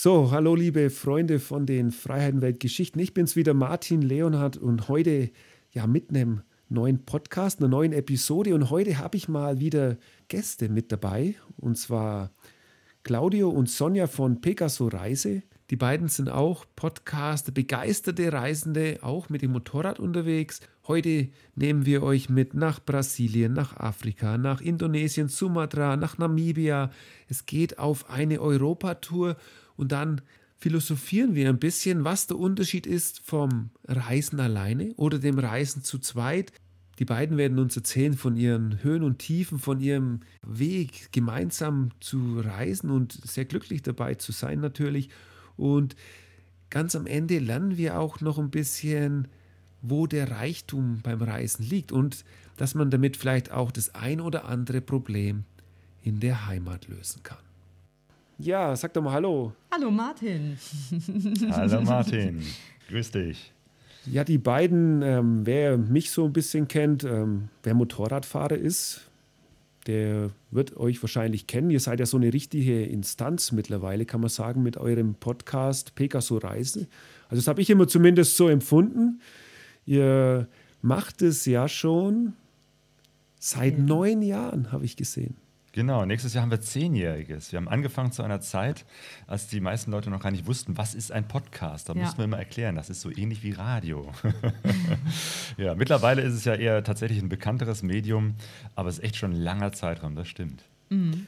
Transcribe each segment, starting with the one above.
So, hallo liebe Freunde von den Freiheitenweltgeschichten. Ich bin's wieder, Martin Leonhardt und heute ja mit einem neuen Podcast, einer neuen Episode. Und heute habe ich mal wieder Gäste mit dabei und zwar Claudio und Sonja von Pegaso Reise. Die beiden sind auch Podcaster, begeisterte Reisende, auch mit dem Motorrad unterwegs. Heute nehmen wir euch mit nach Brasilien, nach Afrika, nach Indonesien, Sumatra, nach Namibia. Es geht auf eine Europatour und dann philosophieren wir ein bisschen, was der Unterschied ist vom Reisen alleine oder dem Reisen zu zweit. Die beiden werden uns erzählen von ihren Höhen und Tiefen, von ihrem Weg, gemeinsam zu reisen und sehr glücklich dabei zu sein natürlich. Und ganz am Ende lernen wir auch noch ein bisschen, wo der Reichtum beim Reisen liegt und dass man damit vielleicht auch das ein oder andere Problem in der Heimat lösen kann. Ja, sag doch mal Hallo. Hallo Martin. Hallo Martin, grüß dich. Ja, die beiden, ähm, wer mich so ein bisschen kennt, ähm, wer Motorradfahrer ist, der wird euch wahrscheinlich kennen. Ihr seid ja so eine richtige Instanz mittlerweile, kann man sagen, mit eurem Podcast Pegaso Reise. Also das habe ich immer zumindest so empfunden. Ihr macht es ja schon seit ja. neun Jahren, habe ich gesehen. Genau, nächstes Jahr haben wir Zehnjähriges. Wir haben angefangen zu einer Zeit, als die meisten Leute noch gar nicht wussten, was ist ein Podcast. Da ja. mussten wir immer erklären, das ist so ähnlich wie Radio. ja, mittlerweile ist es ja eher tatsächlich ein bekannteres Medium, aber es ist echt schon ein langer Zeitraum, das stimmt. Mhm.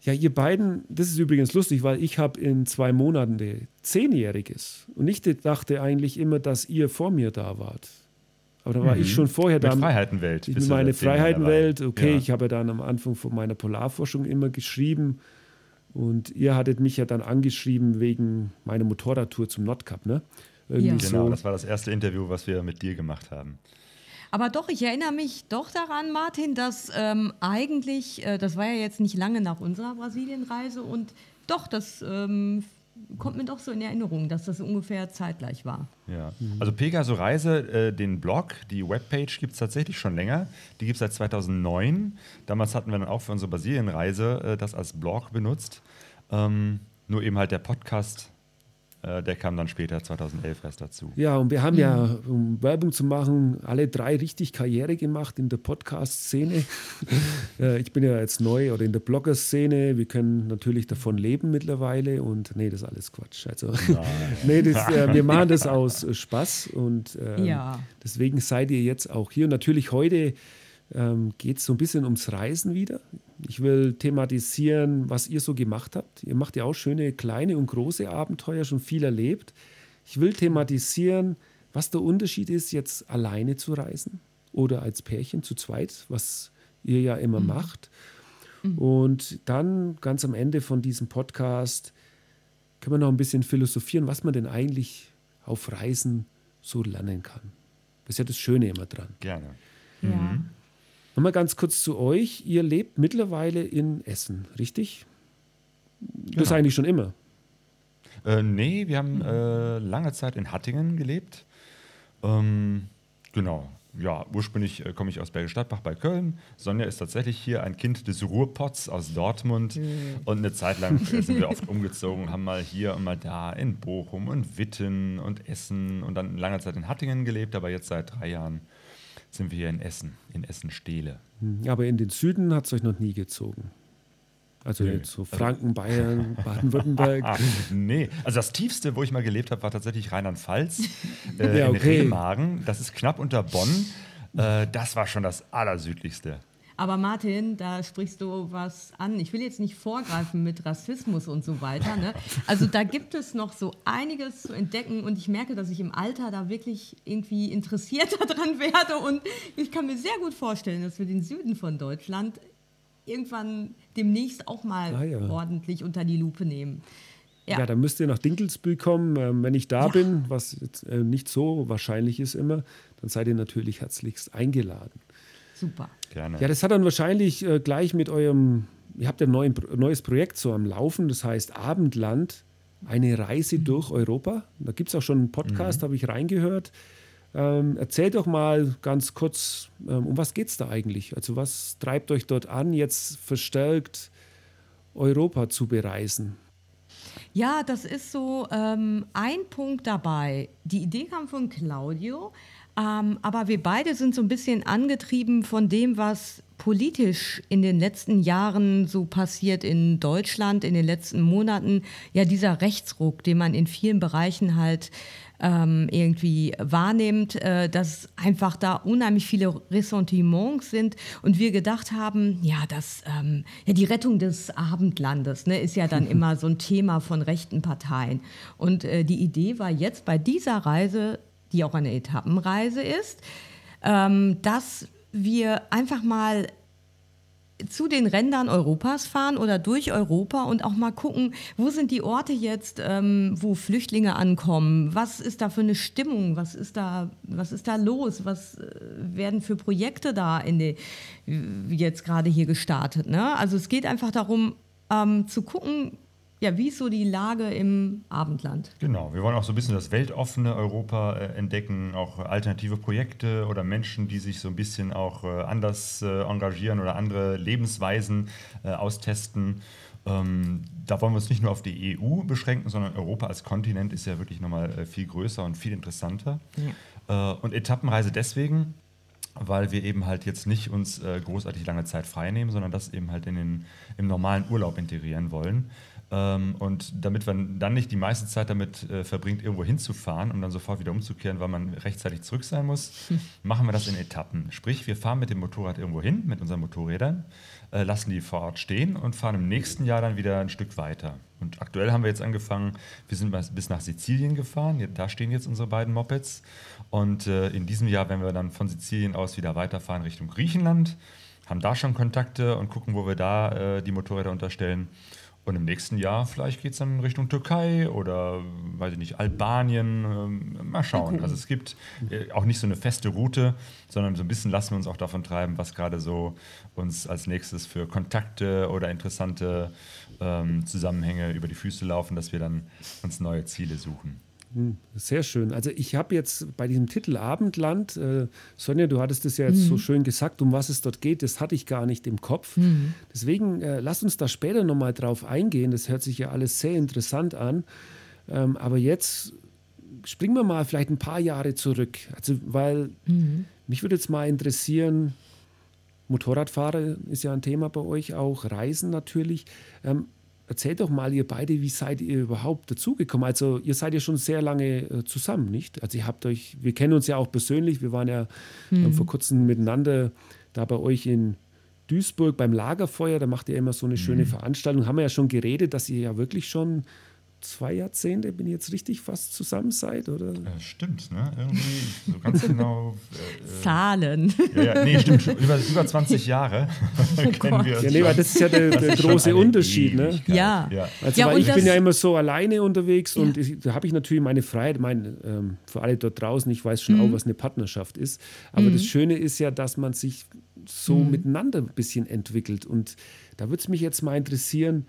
Ja, ihr beiden, das ist übrigens lustig, weil ich habe in zwei Monaten Zehnjähriges und ich dachte eigentlich immer, dass ihr vor mir da wart. Aber da war mhm. ich schon vorher da. Mit Freiheitenwelt. Ich meine Freiheitenwelt. Okay, ja. ich habe ja dann am Anfang von meiner Polarforschung immer geschrieben. Und ihr hattet mich ja dann angeschrieben wegen meiner Motorradtour zum Nordkap, ne? Irgendwie ja. Genau, so. das war das erste Interview, was wir mit dir gemacht haben. Aber doch, ich erinnere mich doch daran, Martin, dass ähm, eigentlich, äh, das war ja jetzt nicht lange nach unserer Brasilienreise und doch, das ähm, kommt mir doch so in Erinnerung, dass das ungefähr zeitgleich war. Ja, also Pegaso Reise, äh, den Blog, die Webpage gibt es tatsächlich schon länger. Die gibt es seit 2009. Damals hatten wir dann auch für unsere Brasilienreise äh, das als Blog benutzt. Ähm, nur eben halt der Podcast der kam dann später 2011 erst dazu. Ja, und wir haben ja, mhm. um Werbung zu machen, alle drei richtig Karriere gemacht in der Podcast-Szene. Äh, ich bin ja jetzt neu oder in der Blogger-Szene. Wir können natürlich davon leben mittlerweile und nee, das ist alles Quatsch. Also, nee, das, äh, wir machen das aus äh, Spaß und ähm, ja. deswegen seid ihr jetzt auch hier. Und natürlich heute ähm, geht es so ein bisschen ums Reisen wieder. Ich will thematisieren, was ihr so gemacht habt. Ihr macht ja auch schöne kleine und große Abenteuer, schon viel erlebt. Ich will thematisieren, was der Unterschied ist, jetzt alleine zu reisen oder als Pärchen zu zweit, was ihr ja immer mhm. macht. Mhm. Und dann ganz am Ende von diesem Podcast können wir noch ein bisschen philosophieren, was man denn eigentlich auf Reisen so lernen kann. Das ist ja das Schöne immer dran. Gerne. Ja. Nochmal ganz kurz zu euch. Ihr lebt mittlerweile in Essen, richtig? Genau. Das eigentlich schon immer. Äh, nee, wir haben äh, lange Zeit in Hattingen gelebt. Ähm, genau. Ja, ursprünglich äh, komme ich aus Bergisch Stadtbach bei Köln. Sonja ist tatsächlich hier ein Kind des Ruhrpots aus Dortmund. Mhm. Und eine Zeit lang äh, sind wir oft umgezogen, haben mal hier und mal da in Bochum und Witten und Essen und dann lange Zeit in Hattingen gelebt, aber jetzt seit drei Jahren sind wir hier in Essen, in Essen-Stehle. Hm, aber in den Süden hat es euch noch nie gezogen. Also jetzt so Franken, Bayern, Baden-Württemberg. nee, also das tiefste, wo ich mal gelebt habe, war tatsächlich Rheinland-Pfalz, äh, ja, okay. in Remagen. Das ist knapp unter Bonn. Äh, das war schon das Allersüdlichste. Aber Martin, da sprichst du was an. Ich will jetzt nicht vorgreifen mit Rassismus und so weiter. Ne? Also da gibt es noch so einiges zu entdecken und ich merke, dass ich im Alter da wirklich irgendwie interessierter dran werde und ich kann mir sehr gut vorstellen, dass wir den Süden von Deutschland irgendwann demnächst auch mal ah, ja. ordentlich unter die Lupe nehmen. Ja. ja, dann müsst ihr nach Dinkelsbühl kommen. Ähm, wenn ich da ja. bin, was jetzt, äh, nicht so wahrscheinlich ist immer, dann seid ihr natürlich herzlichst eingeladen. Super. Gerne. Ja, das hat dann wahrscheinlich äh, gleich mit eurem, ihr habt ein neu, neues Projekt so am Laufen, das heißt Abendland, eine Reise mhm. durch Europa. Da gibt es auch schon einen Podcast, mhm. habe ich reingehört. Ähm, erzählt doch mal ganz kurz, ähm, um was geht es da eigentlich? Also was treibt euch dort an, jetzt verstärkt Europa zu bereisen? Ja, das ist so ähm, ein Punkt dabei. Die Idee kam von Claudio, ähm, aber wir beide sind so ein bisschen angetrieben von dem, was politisch in den letzten Jahren so passiert in Deutschland, in den letzten Monaten. Ja, dieser Rechtsruck, den man in vielen Bereichen halt ähm, irgendwie wahrnimmt, äh, dass einfach da unheimlich viele Ressentiments sind und wir gedacht haben, ja, das, ähm, ja, die Rettung des Abendlandes ne, ist ja dann immer so ein Thema von rechten Parteien. Und äh, die Idee war jetzt bei dieser Reise, die auch eine Etappenreise ist, ähm, dass wir einfach mal zu den Rändern Europas fahren oder durch Europa und auch mal gucken, wo sind die Orte jetzt, ähm, wo Flüchtlinge ankommen? Was ist da für eine Stimmung? Was ist da, was ist da los? Was äh, werden für Projekte da in die, jetzt gerade hier gestartet? Ne? Also es geht einfach darum, ähm, zu gucken, ja, wie ist so die Lage im Abendland? Genau, wir wollen auch so ein bisschen das weltoffene Europa äh, entdecken, auch alternative Projekte oder Menschen, die sich so ein bisschen auch äh, anders äh, engagieren oder andere Lebensweisen äh, austesten. Ähm, da wollen wir uns nicht nur auf die EU beschränken, sondern Europa als Kontinent ist ja wirklich nochmal äh, viel größer und viel interessanter. Ja. Äh, und Etappenreise deswegen, weil wir eben halt jetzt nicht uns großartig lange Zeit frei nehmen, sondern das eben halt in den, im normalen Urlaub integrieren wollen. Ähm, und damit man dann nicht die meiste Zeit damit äh, verbringt, irgendwo hinzufahren, um dann sofort wieder umzukehren, weil man rechtzeitig zurück sein muss, machen wir das in Etappen. Sprich, wir fahren mit dem Motorrad irgendwo hin, mit unseren Motorrädern, äh, lassen die vor Ort stehen und fahren im nächsten Jahr dann wieder ein Stück weiter. Und aktuell haben wir jetzt angefangen, wir sind bis nach Sizilien gefahren, da stehen jetzt unsere beiden Mopeds. Und äh, in diesem Jahr werden wir dann von Sizilien aus wieder weiterfahren Richtung Griechenland, haben da schon Kontakte und gucken, wo wir da die Motorräder unterstellen. Und im nächsten Jahr vielleicht geht es dann Richtung Türkei oder, weiß ich nicht, Albanien. Ähm, mal schauen. Also es gibt äh, auch nicht so eine feste Route, sondern so ein bisschen lassen wir uns auch davon treiben, was gerade so uns als nächstes für Kontakte oder interessante ähm, Zusammenhänge über die Füße laufen, dass wir dann uns neue Ziele suchen. Hm, sehr schön. Also ich habe jetzt bei diesem Titel Abendland, äh, Sonja, du hattest es ja jetzt mhm. so schön gesagt, um was es dort geht, das hatte ich gar nicht im Kopf. Mhm. Deswegen äh, lass uns da später nochmal drauf eingehen. Das hört sich ja alles sehr interessant an. Ähm, aber jetzt springen wir mal vielleicht ein paar Jahre zurück. Also, weil mhm. mich würde jetzt mal interessieren, Motorradfahrer ist ja ein Thema bei euch auch, Reisen natürlich. Ähm, erzählt doch mal, ihr beide, wie seid ihr überhaupt dazugekommen? Also, ihr seid ja schon sehr lange äh, zusammen, nicht? Also, ihr habt euch, wir kennen uns ja auch persönlich, wir waren ja mhm. vor kurzem miteinander da bei euch in Duisburg beim Lagerfeuer, da macht ihr immer so eine schöne mhm. Veranstaltung. Haben wir ja schon geredet, dass ihr ja wirklich schon zwei Jahrzehnte, bin ich jetzt richtig fast zusammen seid, oder? Ja, stimmt, ne? Irgendwie so ganz genau. Zahlen. Ja, ja, nee, stimmt. Über, über 20 Jahre oh kennen wir uns. Ja, nee, weil das ist ja der, der große Unterschied, ne? Ja. ja. Also, ja, weil ich bin ja immer so alleine unterwegs und ich, da habe ich natürlich meine Freiheit. Mein, ähm, für alle dort draußen, ich weiß schon mhm. auch, was eine Partnerschaft ist. Aber mhm. das Schöne ist ja, dass man sich so mhm. miteinander ein bisschen entwickelt. Und da würde es mich jetzt mal interessieren,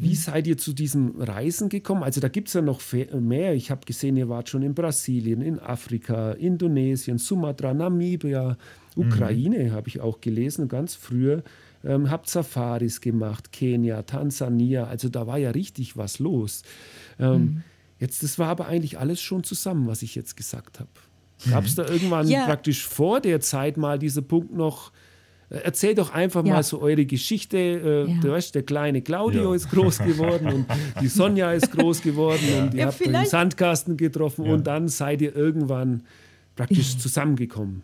wie seid ihr zu diesem Reisen gekommen? Also da gibt es ja noch mehr. Ich habe gesehen, ihr wart schon in Brasilien, in Afrika, Indonesien, Sumatra, Namibia, Ukraine mhm. habe ich auch gelesen, ganz früher. Ähm, habt Safaris gemacht, Kenia, Tansania. Also da war ja richtig was los. Ähm, mhm. Jetzt, das war aber eigentlich alles schon zusammen, was ich jetzt gesagt habe. Gab es da irgendwann ja. praktisch vor der Zeit mal dieser Punkt noch, Erzähl doch einfach ja. mal so eure Geschichte. Äh, ja. Du weißt, der kleine Claudio ja. ist groß geworden und die Sonja ist groß geworden und ihr habt euch im Sandkasten getroffen und dann seid ihr irgendwann praktisch zusammengekommen.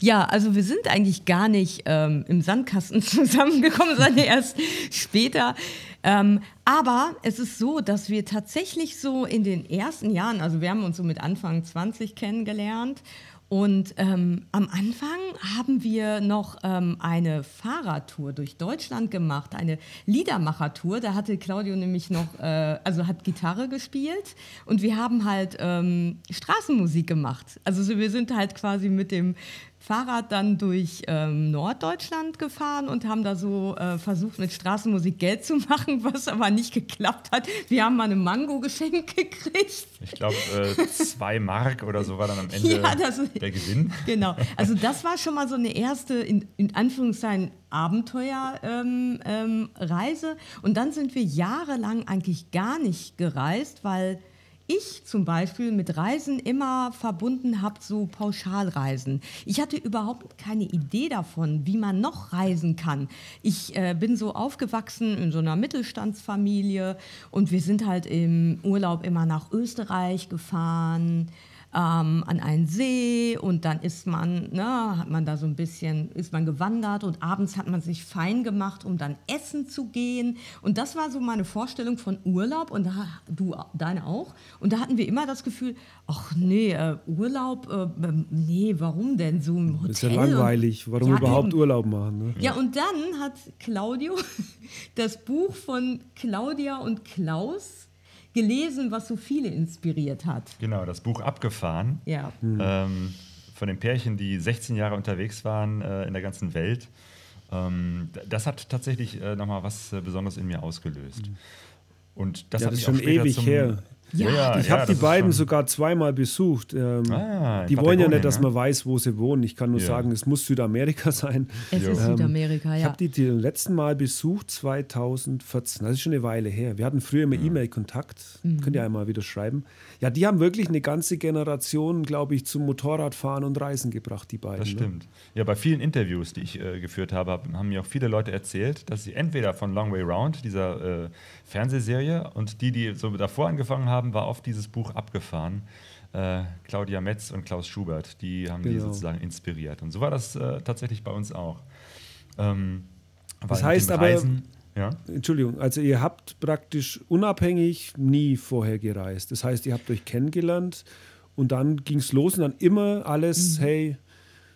Ja, also wir sind eigentlich gar nicht ähm, im Sandkasten zusammengekommen, sondern erst später. Ähm, aber es ist so, dass wir tatsächlich so in den ersten Jahren, also wir haben uns so mit Anfang 20 kennengelernt und ähm, am Anfang haben wir noch ähm, eine Fahrradtour durch Deutschland gemacht, eine Liedermachertour. Da hatte Claudio nämlich noch, äh, also hat Gitarre gespielt und wir haben halt ähm, Straßenmusik gemacht. Also so, wir sind halt quasi mit dem Fahrrad dann durch ähm, Norddeutschland gefahren und haben da so äh, versucht, mit Straßenmusik Geld zu machen, was aber nicht geklappt hat. Wir haben mal eine Mango geschenkt gekriegt. Ich glaube, äh, zwei Mark oder so war dann am Ende ja, das, der Gewinn. Genau. Also das war schon mal so eine erste, in, in Anführungszeichen, Abenteuerreise. Ähm, ähm, und dann sind wir jahrelang eigentlich gar nicht gereist, weil ich zum Beispiel mit Reisen immer verbunden habe, so Pauschalreisen. Ich hatte überhaupt keine Idee davon, wie man noch reisen kann. Ich äh, bin so aufgewachsen in so einer Mittelstandsfamilie und wir sind halt im Urlaub immer nach Österreich gefahren ähm, an einen See und dann ist man, ne, hat man da so ein bisschen, ist man gewandert und abends hat man sich fein gemacht, um dann essen zu gehen. Und das war so meine Vorstellung von Urlaub und da, du, deine auch. Und da hatten wir immer das Gefühl, ach nee, äh, Urlaub, äh, ähm, nee, warum denn so im Hotel? Ist ja langweilig, warum ja, überhaupt eben. Urlaub machen? Ne? Ja, und dann hat Claudio das Buch von Claudia und Klaus gelesen, was so viele inspiriert hat. Genau, das Buch Abgefahren. Ja. Mhm. Ähm, von den Pärchen, die 16 Jahre unterwegs waren äh, in der ganzen Welt. Ähm, das hat tatsächlich äh, nochmal was äh, Besonderes in mir ausgelöst. Mhm. Und das, ja, das ist schon ewig her. Ja, ja ich habe ja, die beiden sogar zweimal besucht. Ähm, ah, die wollen ja nicht, dass man weiß, wo sie wohnen. Ich kann nur sagen, es muss Südamerika sein. Es ist ähm, Südamerika, ja. Ich habe die, die letzten Mal besucht 2014. Das ist schon eine Weile her. Wir hatten früher immer E-Mail-Kontakt. Mhm. Könnt ihr einmal wieder schreiben. Ja, die haben wirklich eine ganze Generation, glaube ich, zum Motorradfahren und Reisen gebracht, die beiden. Das ne? stimmt. Ne? Ja, bei vielen Interviews, die ich äh, geführt habe, haben mir auch viele Leute erzählt, dass sie entweder von Long Way Round, dieser äh, Fernsehserie, und die, die so davor angefangen haben, haben, war auf dieses Buch abgefahren. Äh, Claudia Metz und Klaus Schubert, die haben genau. die sozusagen inspiriert. Und so war das äh, tatsächlich bei uns auch. Ähm, das heißt aber, Reisen, ja? Entschuldigung, also ihr habt praktisch unabhängig nie vorher gereist. Das heißt, ihr habt euch kennengelernt und dann ging es los und dann immer alles, mhm. hey,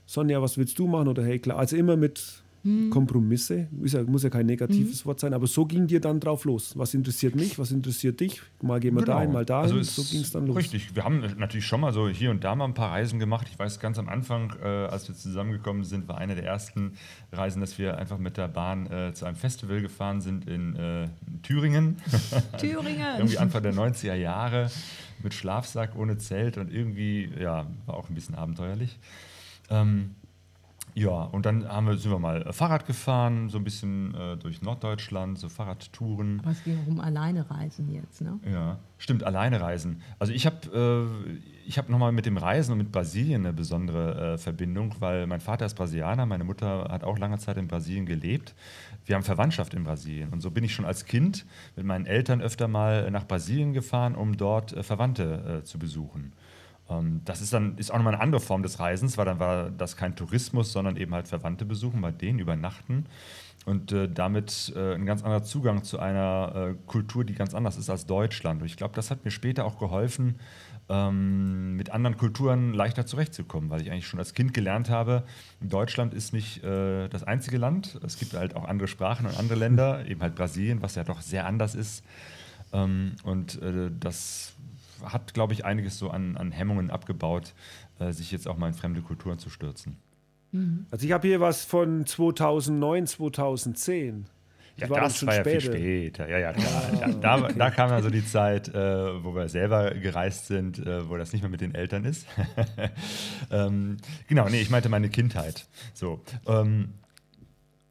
Sonja, was willst du machen? Oder hey, klar, also immer mit hm. Kompromisse. Ja, muss ja kein negatives hm. Wort sein, aber so ging dir dann drauf los. Was interessiert mich, was interessiert dich? Mal gehen wir genau. dahin, mal dahin. Also so ging es dann los. Richtig, wir haben natürlich schon mal so hier und da mal ein paar Reisen gemacht. Ich weiß, ganz am Anfang, äh, als wir zusammengekommen sind, war eine der ersten Reisen, dass wir einfach mit der Bahn äh, zu einem Festival gefahren sind in äh, Thüringen. Thüringen. irgendwie Anfang der 90er Jahre mit Schlafsack, ohne Zelt und irgendwie, ja, war auch ein bisschen abenteuerlich. Ähm, ja, und dann haben wir, sind wir mal äh, Fahrrad gefahren, so ein bisschen äh, durch Norddeutschland, so Fahrradtouren. Aber es ging auch um alleine reisen jetzt, ne? Ja, stimmt, alleine reisen. Also ich habe äh, hab nochmal mit dem Reisen und mit Brasilien eine besondere äh, Verbindung, weil mein Vater ist Brasilianer, meine Mutter hat auch lange Zeit in Brasilien gelebt. Wir haben Verwandtschaft in Brasilien und so bin ich schon als Kind mit meinen Eltern öfter mal nach Brasilien gefahren, um dort äh, Verwandte äh, zu besuchen. Ähm, das ist dann ist auch nochmal eine andere Form des Reisens, weil dann war das kein Tourismus, sondern eben halt Verwandte besuchen, bei denen übernachten und äh, damit äh, ein ganz anderer Zugang zu einer äh, Kultur, die ganz anders ist als Deutschland. Und ich glaube, das hat mir später auch geholfen, ähm, mit anderen Kulturen leichter zurechtzukommen, weil ich eigentlich schon als Kind gelernt habe, Deutschland ist nicht äh, das einzige Land. Es gibt halt auch andere Sprachen und andere Länder, eben halt Brasilien, was ja doch sehr anders ist. Ähm, und äh, das hat, glaube ich, einiges so an, an Hemmungen abgebaut, äh, sich jetzt auch mal in fremde Kulturen zu stürzen. Mhm. Also ich habe hier was von 2009, 2010. Ja, war das war ja später. viel später. Ja, ja, klar. Ah, da, okay. da, kam ja so die Zeit, äh, wo wir selber gereist sind, äh, wo das nicht mehr mit den Eltern ist. ähm, genau, nee, ich meinte meine Kindheit. So. Ähm,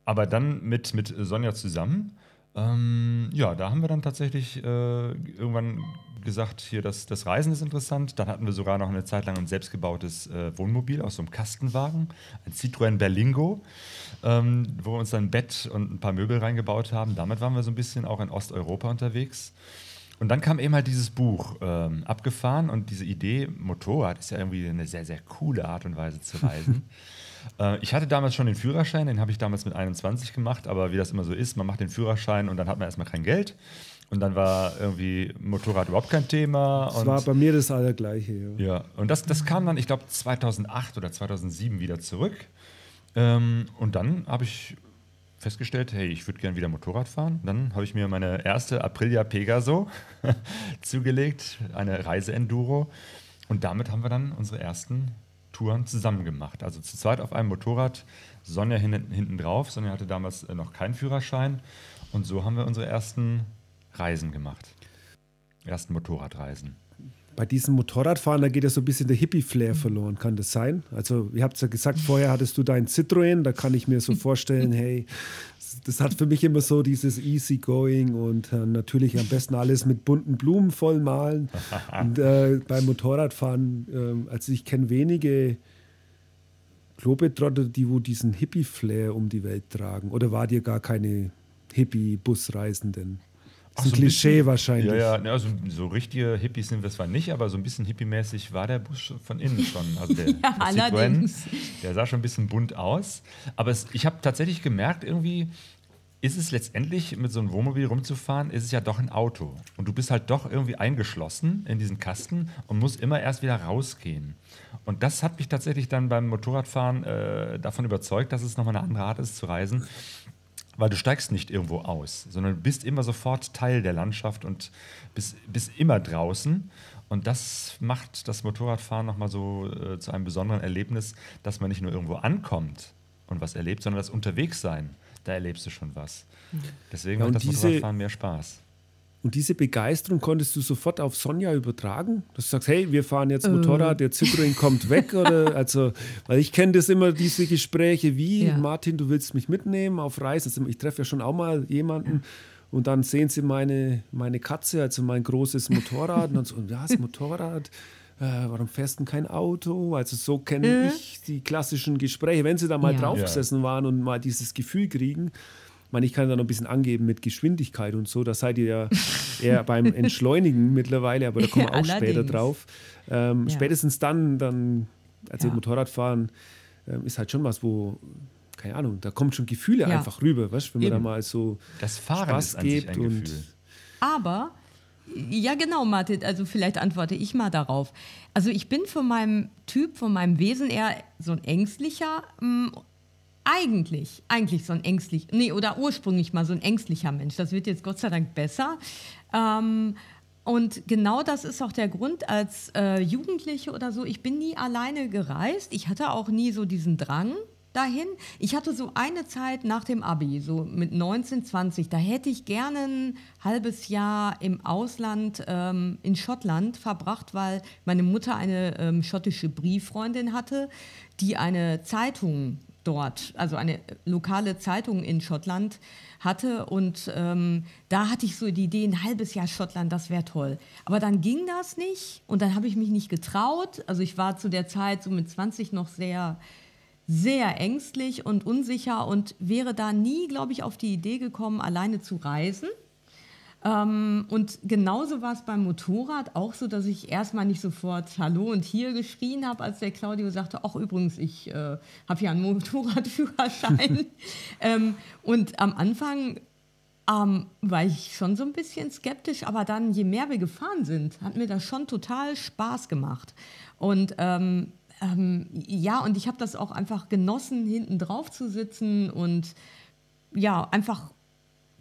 aber dann mit, mit Sonja zusammen. Ähm, ja, da haben wir dann tatsächlich äh, irgendwann gesagt, hier das, das Reisen ist interessant. Dann hatten wir sogar noch eine Zeit lang ein selbstgebautes äh, Wohnmobil aus so einem Kastenwagen, ein Citroën Berlingo, ähm, wo wir uns dann ein Bett und ein paar Möbel reingebaut haben. Damit waren wir so ein bisschen auch in Osteuropa unterwegs. Und dann kam eben halt dieses Buch ähm, abgefahren und diese Idee, Motorrad ist ja irgendwie eine sehr, sehr coole Art und Weise zu reisen. äh, ich hatte damals schon den Führerschein, den habe ich damals mit 21 gemacht, aber wie das immer so ist, man macht den Führerschein und dann hat man erstmal kein Geld. Und dann war irgendwie Motorrad überhaupt kein Thema. Das war bei mir das Allergleiche. Ja, ja. und das, das kam dann, ich glaube, 2008 oder 2007 wieder zurück. Ähm, und dann habe ich festgestellt, hey, ich würde gerne wieder Motorrad fahren. Dann habe ich mir meine erste Aprilia Pegaso zugelegt, eine Reise-Enduro. Und damit haben wir dann unsere ersten Touren zusammen gemacht. Also zu zweit auf einem Motorrad, Sonja hinten, hinten drauf. Sonja hatte damals äh, noch keinen Führerschein. Und so haben wir unsere ersten Reisen gemacht. Ersten Motorradreisen. Bei diesem Motorradfahren, da geht ja so ein bisschen der Hippie-Flair verloren, kann das sein? Also, ihr habt es ja gesagt, vorher hattest du deinen Citroën, da kann ich mir so vorstellen, hey, das hat für mich immer so dieses Easy-Going und äh, natürlich am besten alles mit bunten Blumen vollmalen. und äh, beim Motorradfahren, äh, also ich kenne wenige Globetrotter, die wo diesen Hippie-Flair um die Welt tragen. Oder war dir gar keine Hippie-Busreisenden? Das ist ein so Klischee bisschen, wahrscheinlich. Ja, ja, also so richtige Hippies sind wir zwar nicht, aber so ein bisschen hippie-mäßig war der Bus von innen schon. Also der, ja, allerdings. der sah schon ein bisschen bunt aus. Aber es, ich habe tatsächlich gemerkt, irgendwie ist es letztendlich, mit so einem Wohnmobil rumzufahren, ist es ja doch ein Auto. Und du bist halt doch irgendwie eingeschlossen in diesen Kasten und musst immer erst wieder rausgehen. Und das hat mich tatsächlich dann beim Motorradfahren äh, davon überzeugt, dass es nochmal eine andere Art ist zu reisen weil du steigst nicht irgendwo aus, sondern du bist immer sofort Teil der Landschaft und bist, bist immer draußen. Und das macht das Motorradfahren nochmal so äh, zu einem besonderen Erlebnis, dass man nicht nur irgendwo ankommt und was erlebt, sondern das Unterwegssein, da erlebst du schon was. Mhm. Deswegen ja, macht das Motorradfahren mehr Spaß. Und diese Begeisterung konntest du sofort auf Sonja übertragen? Dass du sagst, hey, wir fahren jetzt Motorrad, der Citroën kommt weg oder also, weil ich kenne das immer, diese Gespräche wie, ja. Martin, du willst mich mitnehmen auf Reisen. Also ich treffe ja schon auch mal jemanden und dann sehen sie meine, meine Katze, also mein großes Motorrad und dann so, ja, das Motorrad, äh, warum fährst du kein Auto? Also so kenne äh. ich die klassischen Gespräche, wenn sie da mal ja. draufgesessen waren und mal dieses Gefühl kriegen meine, ich kann da noch ein bisschen angeben mit Geschwindigkeit und so. Da seid ihr ja eher beim Entschleunigen mittlerweile, aber da kommen wir auch allerdings. später drauf. Ähm, ja. Spätestens dann, dann also ja. Motorradfahren ähm, ist halt schon was, wo keine Ahnung, da kommen schon Gefühle ja. einfach rüber, weißt, wenn man Eben. da mal so das Fahren Spaß gibt und aber ja, genau, Martin. Also vielleicht antworte ich mal darauf. Also ich bin von meinem Typ, von meinem Wesen eher so ein ängstlicher mm, eigentlich, eigentlich so ein ängstlich, nee, oder ursprünglich mal so ein ängstlicher Mensch. Das wird jetzt Gott sei Dank besser. Ähm, und genau das ist auch der Grund, als äh, Jugendliche oder so, ich bin nie alleine gereist. Ich hatte auch nie so diesen Drang dahin. Ich hatte so eine Zeit nach dem Abi, so mit 19, 20, da hätte ich gerne ein halbes Jahr im Ausland ähm, in Schottland verbracht, weil meine Mutter eine ähm, schottische Brieffreundin hatte, die eine Zeitung dort, also eine lokale Zeitung in Schottland hatte. Und ähm, da hatte ich so die Idee, ein halbes Jahr Schottland, das wäre toll. Aber dann ging das nicht und dann habe ich mich nicht getraut. Also ich war zu der Zeit so mit 20 noch sehr, sehr ängstlich und unsicher und wäre da nie, glaube ich, auf die Idee gekommen, alleine zu reisen. Ähm, und genauso war es beim Motorrad auch so, dass ich erstmal nicht sofort Hallo und hier geschrien habe, als der Claudio sagte, ach übrigens, ich äh, habe ja einen Motorradführerschein. ähm, und am Anfang ähm, war ich schon so ein bisschen skeptisch, aber dann, je mehr wir gefahren sind, hat mir das schon total Spaß gemacht. Und ähm, ähm, ja, und ich habe das auch einfach genossen, hinten drauf zu sitzen und ja, einfach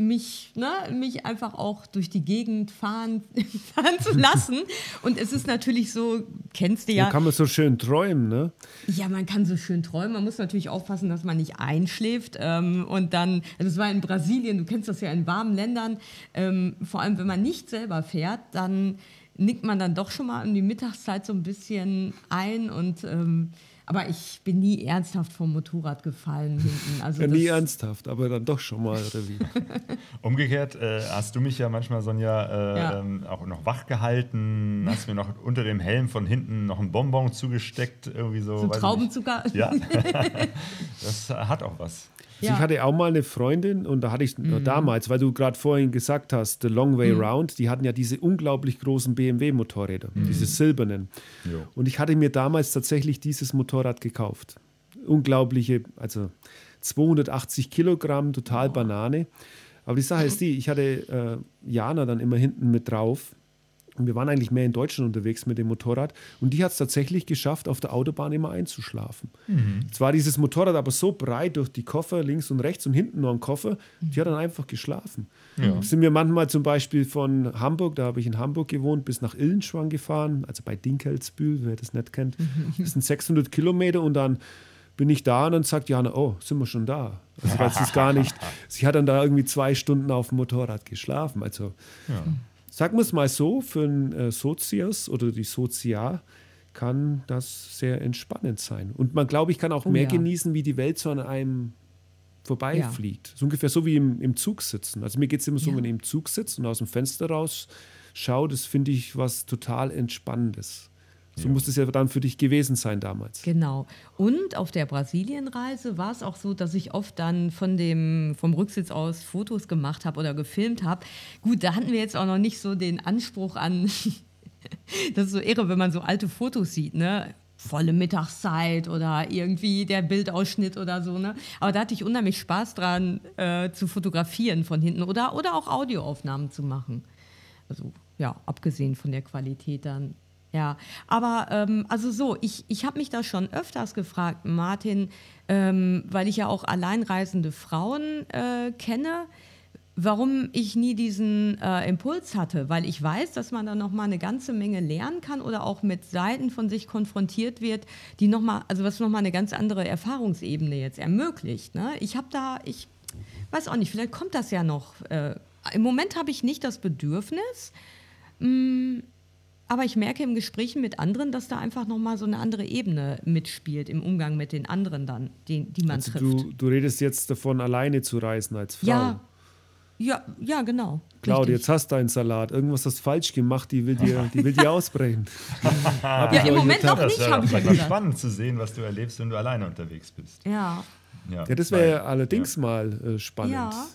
mich, ne, mich einfach auch durch die Gegend fahren, fahren zu lassen. Und es ist natürlich so, kennst du ja. Da kann man so schön träumen, ne? Ja, man kann so schön träumen. Man muss natürlich aufpassen, dass man nicht einschläft. Ähm, und dann, also es war in Brasilien, du kennst das ja in warmen Ländern, ähm, vor allem wenn man nicht selber fährt, dann nickt man dann doch schon mal um die Mittagszeit so ein bisschen ein und ähm, aber ich bin nie ernsthaft vom Motorrad gefallen hinten. Also ja, nie ernsthaft, aber dann doch schon mal, oder wie? Umgekehrt äh, hast du mich ja manchmal, Sonja, äh, ja. ähm, auch noch wach gehalten, hast mir noch unter dem Helm von hinten noch ein Bonbon zugesteckt, irgendwie so. so Traubenzucker. Ja, das hat auch was. Also ja. Ich hatte auch mal eine Freundin und da hatte ich mhm. damals, weil du gerade vorhin gesagt hast, The Long Way mhm. Round, die hatten ja diese unglaublich großen BMW-Motorräder, mhm. diese silbernen. Jo. Und ich hatte mir damals tatsächlich dieses Motorrad gekauft. Unglaubliche, also 280 Kilogramm, total oh. Banane. Aber die Sache ist die, ich hatte äh, Jana dann immer hinten mit drauf Und wir waren eigentlich mehr in Deutschland unterwegs mit dem Motorrad. Und die hat es tatsächlich geschafft, auf der Autobahn immer einzuschlafen. Mhm. Jetzt war dieses Motorrad aber so breit durch die Koffer, links und rechts und hinten noch ein Koffer, die hat dann einfach geschlafen. Ja. Sind wir manchmal zum Beispiel von Hamburg, da habe ich in Hamburg gewohnt, bis nach Illenschwang gefahren, also bei Dinkelsbühl, wer das nicht kennt. Das sind 600 Kilometer und dann bin ich da und dann sagt Jana, oh, sind wir schon da. Also weil sie es gar nicht, sie hat dann da irgendwie zwei Stunden auf dem Motorrad geschlafen. Also ja. Sagen wir es mal so, für einen äh, Sozius oder die Sozia kann das sehr entspannend sein. Und man, glaube ich, kann auch oh, mehr ja. genießen, wie die Welt so an einem vorbeifliegt. Ja. So ungefähr so wie im, im Zug sitzen. Also mir geht es immer so, ja. wenn ich im Zug sitze und aus dem Fenster raus schaue, das finde ich was total Entspannendes. So ja. muss es ja dann für dich gewesen sein damals. Genau. Und auf der Brasilienreise war es auch so, dass ich oft dann von dem, vom Rücksitz aus Fotos gemacht habe oder gefilmt habe. Gut, da hatten wir jetzt auch noch nicht so den Anspruch an, das ist so irre, wenn man so alte Fotos sieht, ne? volle Mittagszeit oder irgendwie der Bildausschnitt oder so. Ne? Aber da hatte ich unheimlich Spaß dran, äh, zu fotografieren von hinten oder, oder auch Audioaufnahmen zu machen. Also ja, abgesehen von der Qualität dann ja, aber ähm, also so, ich, ich habe mich da schon öfters gefragt, Martin, ähm, weil ich ja auch alleinreisende Frauen äh, kenne, warum ich nie diesen äh, Impuls hatte, weil ich weiß, dass man da noch mal eine ganze Menge lernen kann oder auch mit Seiten von sich konfrontiert wird, die noch mal, also was noch mal eine ganz andere Erfahrungsebene jetzt ermöglicht. Ne? Ich habe da, ich weiß auch nicht, vielleicht kommt das ja noch. Äh, Im Moment habe ich nicht das Bedürfnis. Mh, mm, aber ich merke im Gesprächen mit anderen, dass da einfach nochmal so eine andere Ebene mitspielt im Umgang mit den anderen dann, die, die man also trifft. Du, du redest jetzt davon, alleine zu reisen als Frau. Ja, ja, ja genau. Claudia, jetzt hast du einen Salat. Irgendwas hast du falsch gemacht, die will dir, die will dir ausbrechen. ja, im Moment noch nicht, habe ich ja gesagt. spannend zu sehen, was du erlebst, wenn du alleine unterwegs bist. Ja. Ja, ja das wäre allerdings ja. mal äh, spannend. Ja.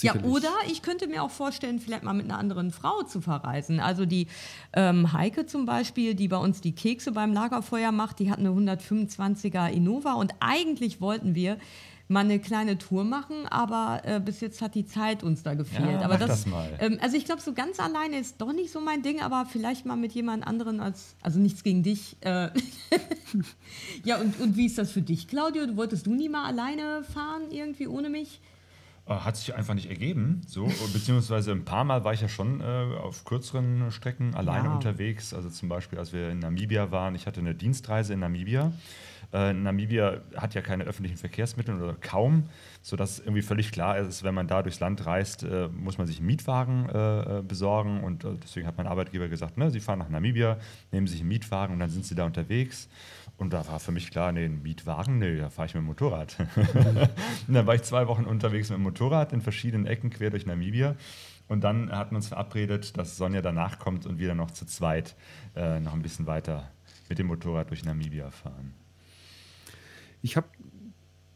Sicherlich. Ja, oder ich könnte mir auch vorstellen, vielleicht mal mit einer anderen Frau zu verreisen. Also die ähm, Heike zum Beispiel, die bei uns die Kekse beim Lagerfeuer macht, die hat eine 125er Innova und eigentlich wollten wir mal eine kleine Tour machen, aber äh, bis jetzt hat die Zeit uns da gefehlt. Ja, aber das, das mal. Ähm, also ich glaube, so ganz alleine ist doch nicht so mein Ding, aber vielleicht mal mit jemand anderen als, also nichts gegen dich. Äh ja, und, und wie ist das für dich, Claudio? Wolltest du nie mal alleine fahren, irgendwie ohne mich? Äh, hat sich einfach nicht ergeben. So, beziehungsweise ein paar Mal war ich ja schon äh, auf kürzeren Strecken alleine ja. unterwegs. Also zum Beispiel, als wir in Namibia waren, ich hatte eine Dienstreise in Namibia. Äh, Namibia hat ja keine öffentlichen Verkehrsmittel oder kaum, sodass irgendwie völlig klar ist, wenn man da durchs Land reist, äh, muss man sich einen Mietwagen äh, äh besorgen. Und deswegen hat mein Arbeitgeber gesagt, ne, Sie fahren nach Namibia, nehmen sich einen Mietwagen und dann sind Sie da unterwegs. Und da war für mich klar, nee, ein Mietwagen, nee, da fahre ich mit dem Motorrad. und dann war ich zwei Wochen unterwegs mit dem Motorrad in verschiedenen Ecken quer durch Namibia. Und dann hatten wir uns verabredet, dass Sonja danach kommt und wir dann noch zu zweit äh, noch ein bisschen weiter mit dem Motorrad durch Namibia fahren. Ich habe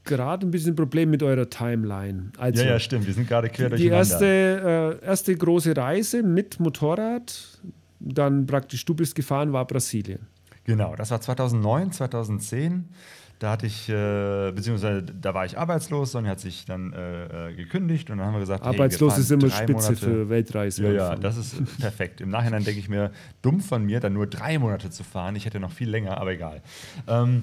gerade ein bisschen ein Problem mit eurer Timeline. Also, ja, ja, stimmt. Wir sind gerade quer durch Die erste, äh, erste große Reise mit Motorrad, dann praktisch du bist gefahren, war Brasilien. Genau, das war 2009, 2010. Da hatte ich, äh, beziehungsweise da war ich arbeitslos, Sonja hat sich dann äh, äh gekündigt und dann haben wir gesagt, arbeitslos hey, wir ist immer Spitze Monate. für Weltreise. Ja, ja, das ist perfekt. Im Nachhinein denke ich mir, dumm von mir, dann nur drei Monate zu fahren. Ich hätte noch viel länger, aber egal. Ähm,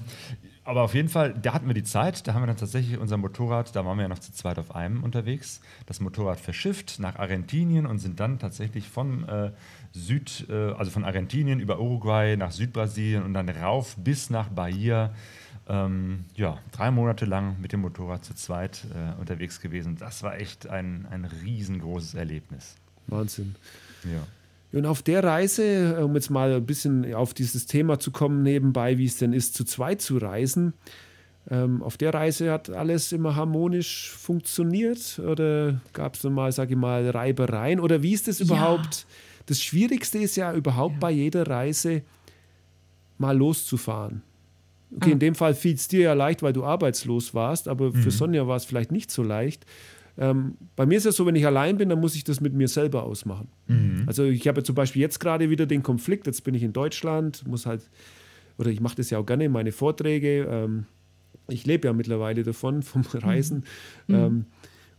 aber auf jeden Fall, da hatten wir die Zeit, da haben wir dann tatsächlich unser Motorrad, da waren wir ja noch zu zweit auf einem unterwegs, das Motorrad verschifft nach Argentinien und sind dann tatsächlich von äh, Süd, äh, also von Argentinien über Uruguay nach Südbrasilien und dann rauf bis nach Bahia. Ähm, ja, drei Monate lang mit dem Motorrad zu zweit äh, unterwegs gewesen. Das war echt ein, ein riesengroßes Erlebnis. Wahnsinn. Ja. Und auf der Reise, um jetzt mal ein bisschen auf dieses Thema zu kommen, nebenbei, wie es denn ist, zu zweit zu reisen, ähm, auf der Reise hat alles immer harmonisch funktioniert oder gab es mal, sage ich mal, Reibereien? Oder wie ist das überhaupt? Ja. Das Schwierigste ist ja überhaupt ja. bei jeder Reise mal loszufahren. Okay, ah. in dem Fall fiel es dir ja leicht, weil du arbeitslos warst, aber mhm. für Sonja war es vielleicht nicht so leicht. Ähm, bei mir ist es so, wenn ich allein bin, dann muss ich das mit mir selber ausmachen. Mhm. Also ich habe zum Beispiel jetzt gerade wieder den Konflikt, jetzt bin ich in Deutschland, muss halt, oder ich mache das ja auch gerne, meine Vorträge. Ähm, ich lebe ja mittlerweile davon, vom Reisen mhm. ähm,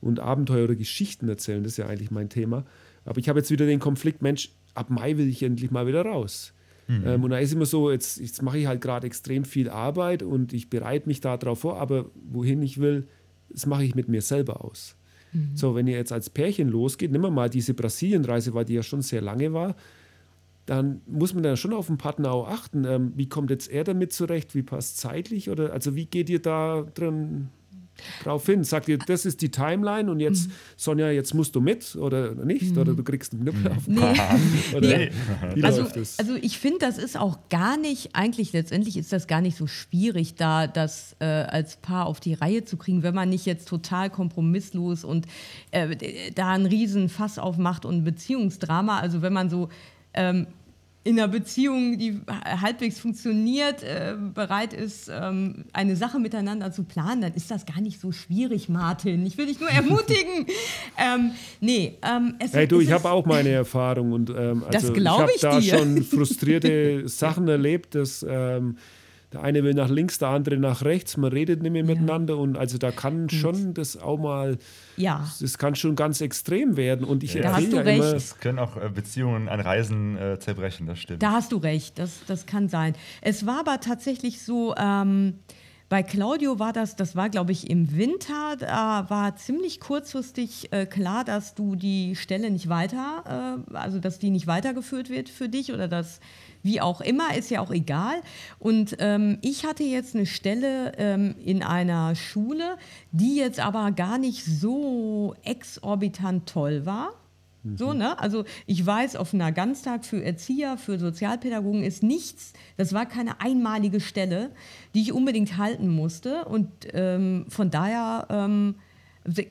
und Abenteuer oder Geschichten erzählen, das ist ja eigentlich mein Thema. Aber ich habe jetzt wieder den Konflikt, Mensch, ab Mai will ich endlich mal wieder raus. Mhm. Ähm, und da ist immer so, jetzt, jetzt mache ich halt gerade extrem viel Arbeit und ich bereite mich darauf vor, aber wohin ich will, das mache ich mit mir selber aus. Mhm. So, wenn ihr jetzt als Pärchen losgeht, nehmen wir mal diese Brasilienreise, weil die ja schon sehr lange war, dann muss man da schon auf den Partner auch achten. Ähm, wie kommt jetzt er damit zurecht? Wie passt zeitlich? Oder also wie geht ihr da drin drauf hin? Sagt ihr, das ist die Timeline und jetzt, mhm. Sonja, jetzt musst du mit oder nicht? Mhm. Oder du kriegst einen Knüppel auf den nee. Oder nee. Wie also, läuft das? Also ich finde, das ist auch gar nicht, eigentlich letztendlich ist das gar nicht so schwierig, da das äh, als Paar auf die Reihe zu kriegen, wenn man nicht jetzt total kompromisslos und äh, da einen riesen Fass aufmacht und ein Beziehungsdrama. Also wenn man so ähm, in einer Beziehung, die halbwegs funktioniert, äh, bereit ist, ähm, eine Sache miteinander zu planen, dann ist das gar nicht so schwierig, Martin. Ich will dich nur ermutigen. ähm, nee, ähm, es, hey, du, ich habe auch meine Erfahrung und ähm, also ich habe da schon frustrierte Sachen erlebt, dass ähm, der eine will nach links, der andere nach rechts, man redet nicht mehr ja. miteinander und also da kann Gut. schon das auch mal, ja. das kann schon ganz extrem werden und ich ja. Da hast du ja recht. Immer, es können auch äh, Beziehungen an Reisen äh, zerbrechen, das stimmt. Da hast du recht, das, das kann sein. Es war aber tatsächlich so, ähm, bei Claudio war das, das war glaube ich im Winter, da war ziemlich kurzfristig äh, klar, dass du die Stelle nicht weiter, äh, also dass die nicht weitergeführt wird für dich oder dass wie auch immer, ist ja auch egal. Und ähm, ich hatte jetzt eine Stelle ähm, in einer Schule, die jetzt aber gar nicht so exorbitant toll war. Mhm. So, ne? Also ich weiß, auf einer Ganztag für Erzieher, für Sozialpädagogen ist nichts, das war keine einmalige Stelle, die ich unbedingt halten musste. Und ähm, von daher ähm,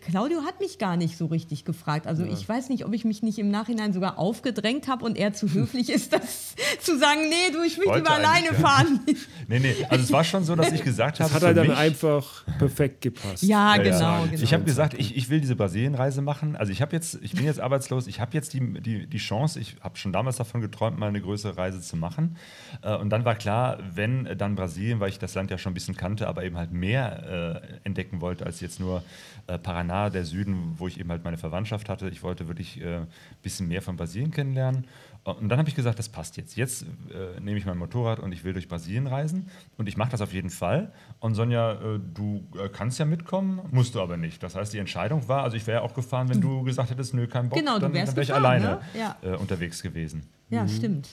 Claudio hat mich gar nicht so richtig gefragt. Also ja. ich weiß nicht, ob ich mich nicht im Nachhinein sogar aufgedrängt habe und er zu höflich ist, das zu sagen, nee, du, ich will lieber alleine ja. fahren. nee, nee, also es war schon so, dass ich gesagt habe. Das hat halt dann einfach perfekt gepasst. Ja, ja genau, genau. Ich habe gesagt, ich, ich will diese Brasilienreise machen. Also ich habe jetzt, ich bin jetzt arbeitslos, ich habe jetzt die, die, die Chance, ich habe schon damals davon geträumt, mal eine größere Reise zu machen. Äh, und dann war klar, wenn dann Brasilien, weil ich das Land ja schon ein bisschen kannte, aber eben halt mehr äh, entdecken wollte, als jetzt nur äh, Paraná, der Süden, wo ich eben halt meine Verwandtschaft hatte. Ich wollte wirklich ein äh, bisschen mehr von Brasilien kennenlernen. Und dann habe ich gesagt, das passt jetzt. Jetzt äh, nehme ich mein Motorrad und ich will durch Brasilien reisen. Und ich mache das auf jeden Fall. Und Sonja, äh, du äh, kannst ja mitkommen, musst du aber nicht. Das heißt, die Entscheidung war, also ich wäre auch gefahren, wenn du gesagt hättest, nö, kein Bock, genau, dann, dann wäre ich alleine ne? ja. Äh, unterwegs gewesen. Ja, mhm. stimmt.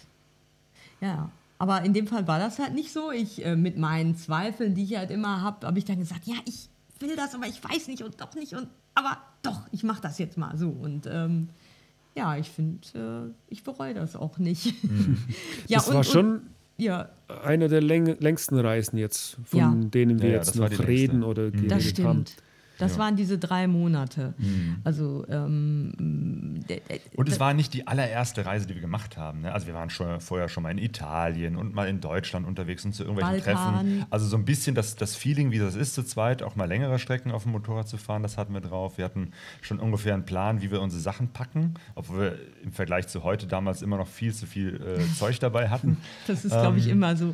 Ja, aber in dem Fall war das halt nicht so. Ich äh, mit meinen Zweifeln, die ich halt immer habe, habe ich dann gesagt, ja, ich will das, aber ich weiß nicht und doch nicht und aber doch, ich mache das jetzt mal so und ähm, ja, ich finde, äh, ich bereue das auch nicht. Mhm. ja, das und, war schon und, ja. eine der längsten Reisen jetzt, von ja. denen wir ja, jetzt noch reden oder geredet das stimmt. haben. Das ja. waren diese drei Monate. Mhm. Also ähm, und es war nicht die allererste Reise, die wir gemacht haben. Ne? Also wir waren schon vorher schon mal in Italien und mal in Deutschland unterwegs und zu irgendwelchen Balkan. Treffen. Also so ein bisschen das, das Feeling, wie das ist zu zweit, auch mal längere Strecken auf dem Motorrad zu fahren, das hatten wir drauf. Wir hatten schon ungefähr einen Plan, wie wir unsere Sachen packen, obwohl wir im Vergleich zu heute damals immer noch viel zu viel äh, Zeug dabei hatten. Das ist, glaube ich, ähm, immer so.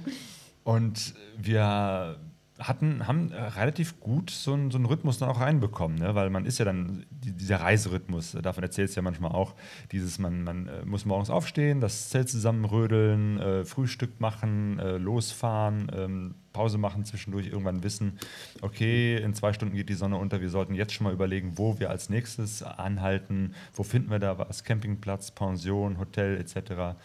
Und wir hatten, haben äh, relativ gut so einen, so einen Rhythmus dann auch reinbekommen, ne? weil man ist ja dann, die, dieser Reiserhythmus, äh, davon erzählt es ja manchmal auch, dieses, man, man äh, muss morgens aufstehen, das Zelt zusammenrödeln, äh, Frühstück machen, äh, losfahren, ähm, Pause machen, zwischendurch irgendwann wissen, okay, in zwei Stunden geht die Sonne unter, wir sollten jetzt schon mal überlegen, wo wir als nächstes anhalten, wo finden wir da was, Campingplatz, Pension, Hotel etc.,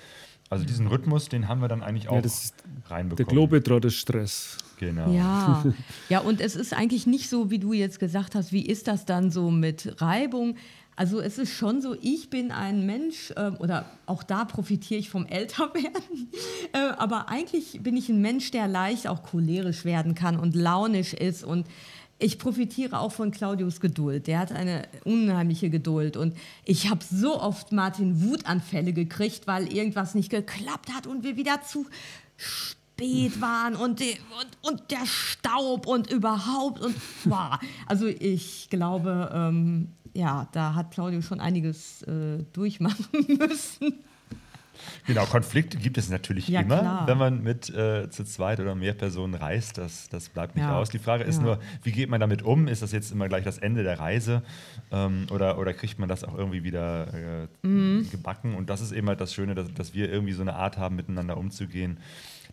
also diesen Rhythmus, den haben wir dann eigentlich auch ja, das ist reinbekommen. Der Globetrotter-Stress. Genau. Ja. ja, und es ist eigentlich nicht so, wie du jetzt gesagt hast, wie ist das dann so mit Reibung? Also es ist schon so, ich bin ein Mensch äh, oder auch da profitiere ich vom Älterwerden, äh, aber eigentlich bin ich ein Mensch, der leicht auch cholerisch werden kann und launisch ist und ich profitiere auch von Claudius Geduld. Der hat eine unheimliche Geduld. Und ich habe so oft Martin Wutanfälle gekriegt, weil irgendwas nicht geklappt hat und wir wieder zu spät waren und, die, und, und der Staub und überhaupt. Und wow. Also ich glaube, ähm, ja, da hat Claudius schon einiges äh, durchmachen müssen. Genau, Konflikte gibt es natürlich Ja, immer, klar. wenn man mit äh, zu zweit oder mehr Personen reist. Das, das bleibt nicht Ja. aus. Die Frage ist Ja. nur, wie geht man damit um? Ist das jetzt immer gleich das Ende der Reise ähm, oder, oder kriegt man das auch irgendwie wieder äh, Mhm. gebacken? Und das ist eben halt das Schöne, dass, dass wir irgendwie so eine Art haben, miteinander umzugehen,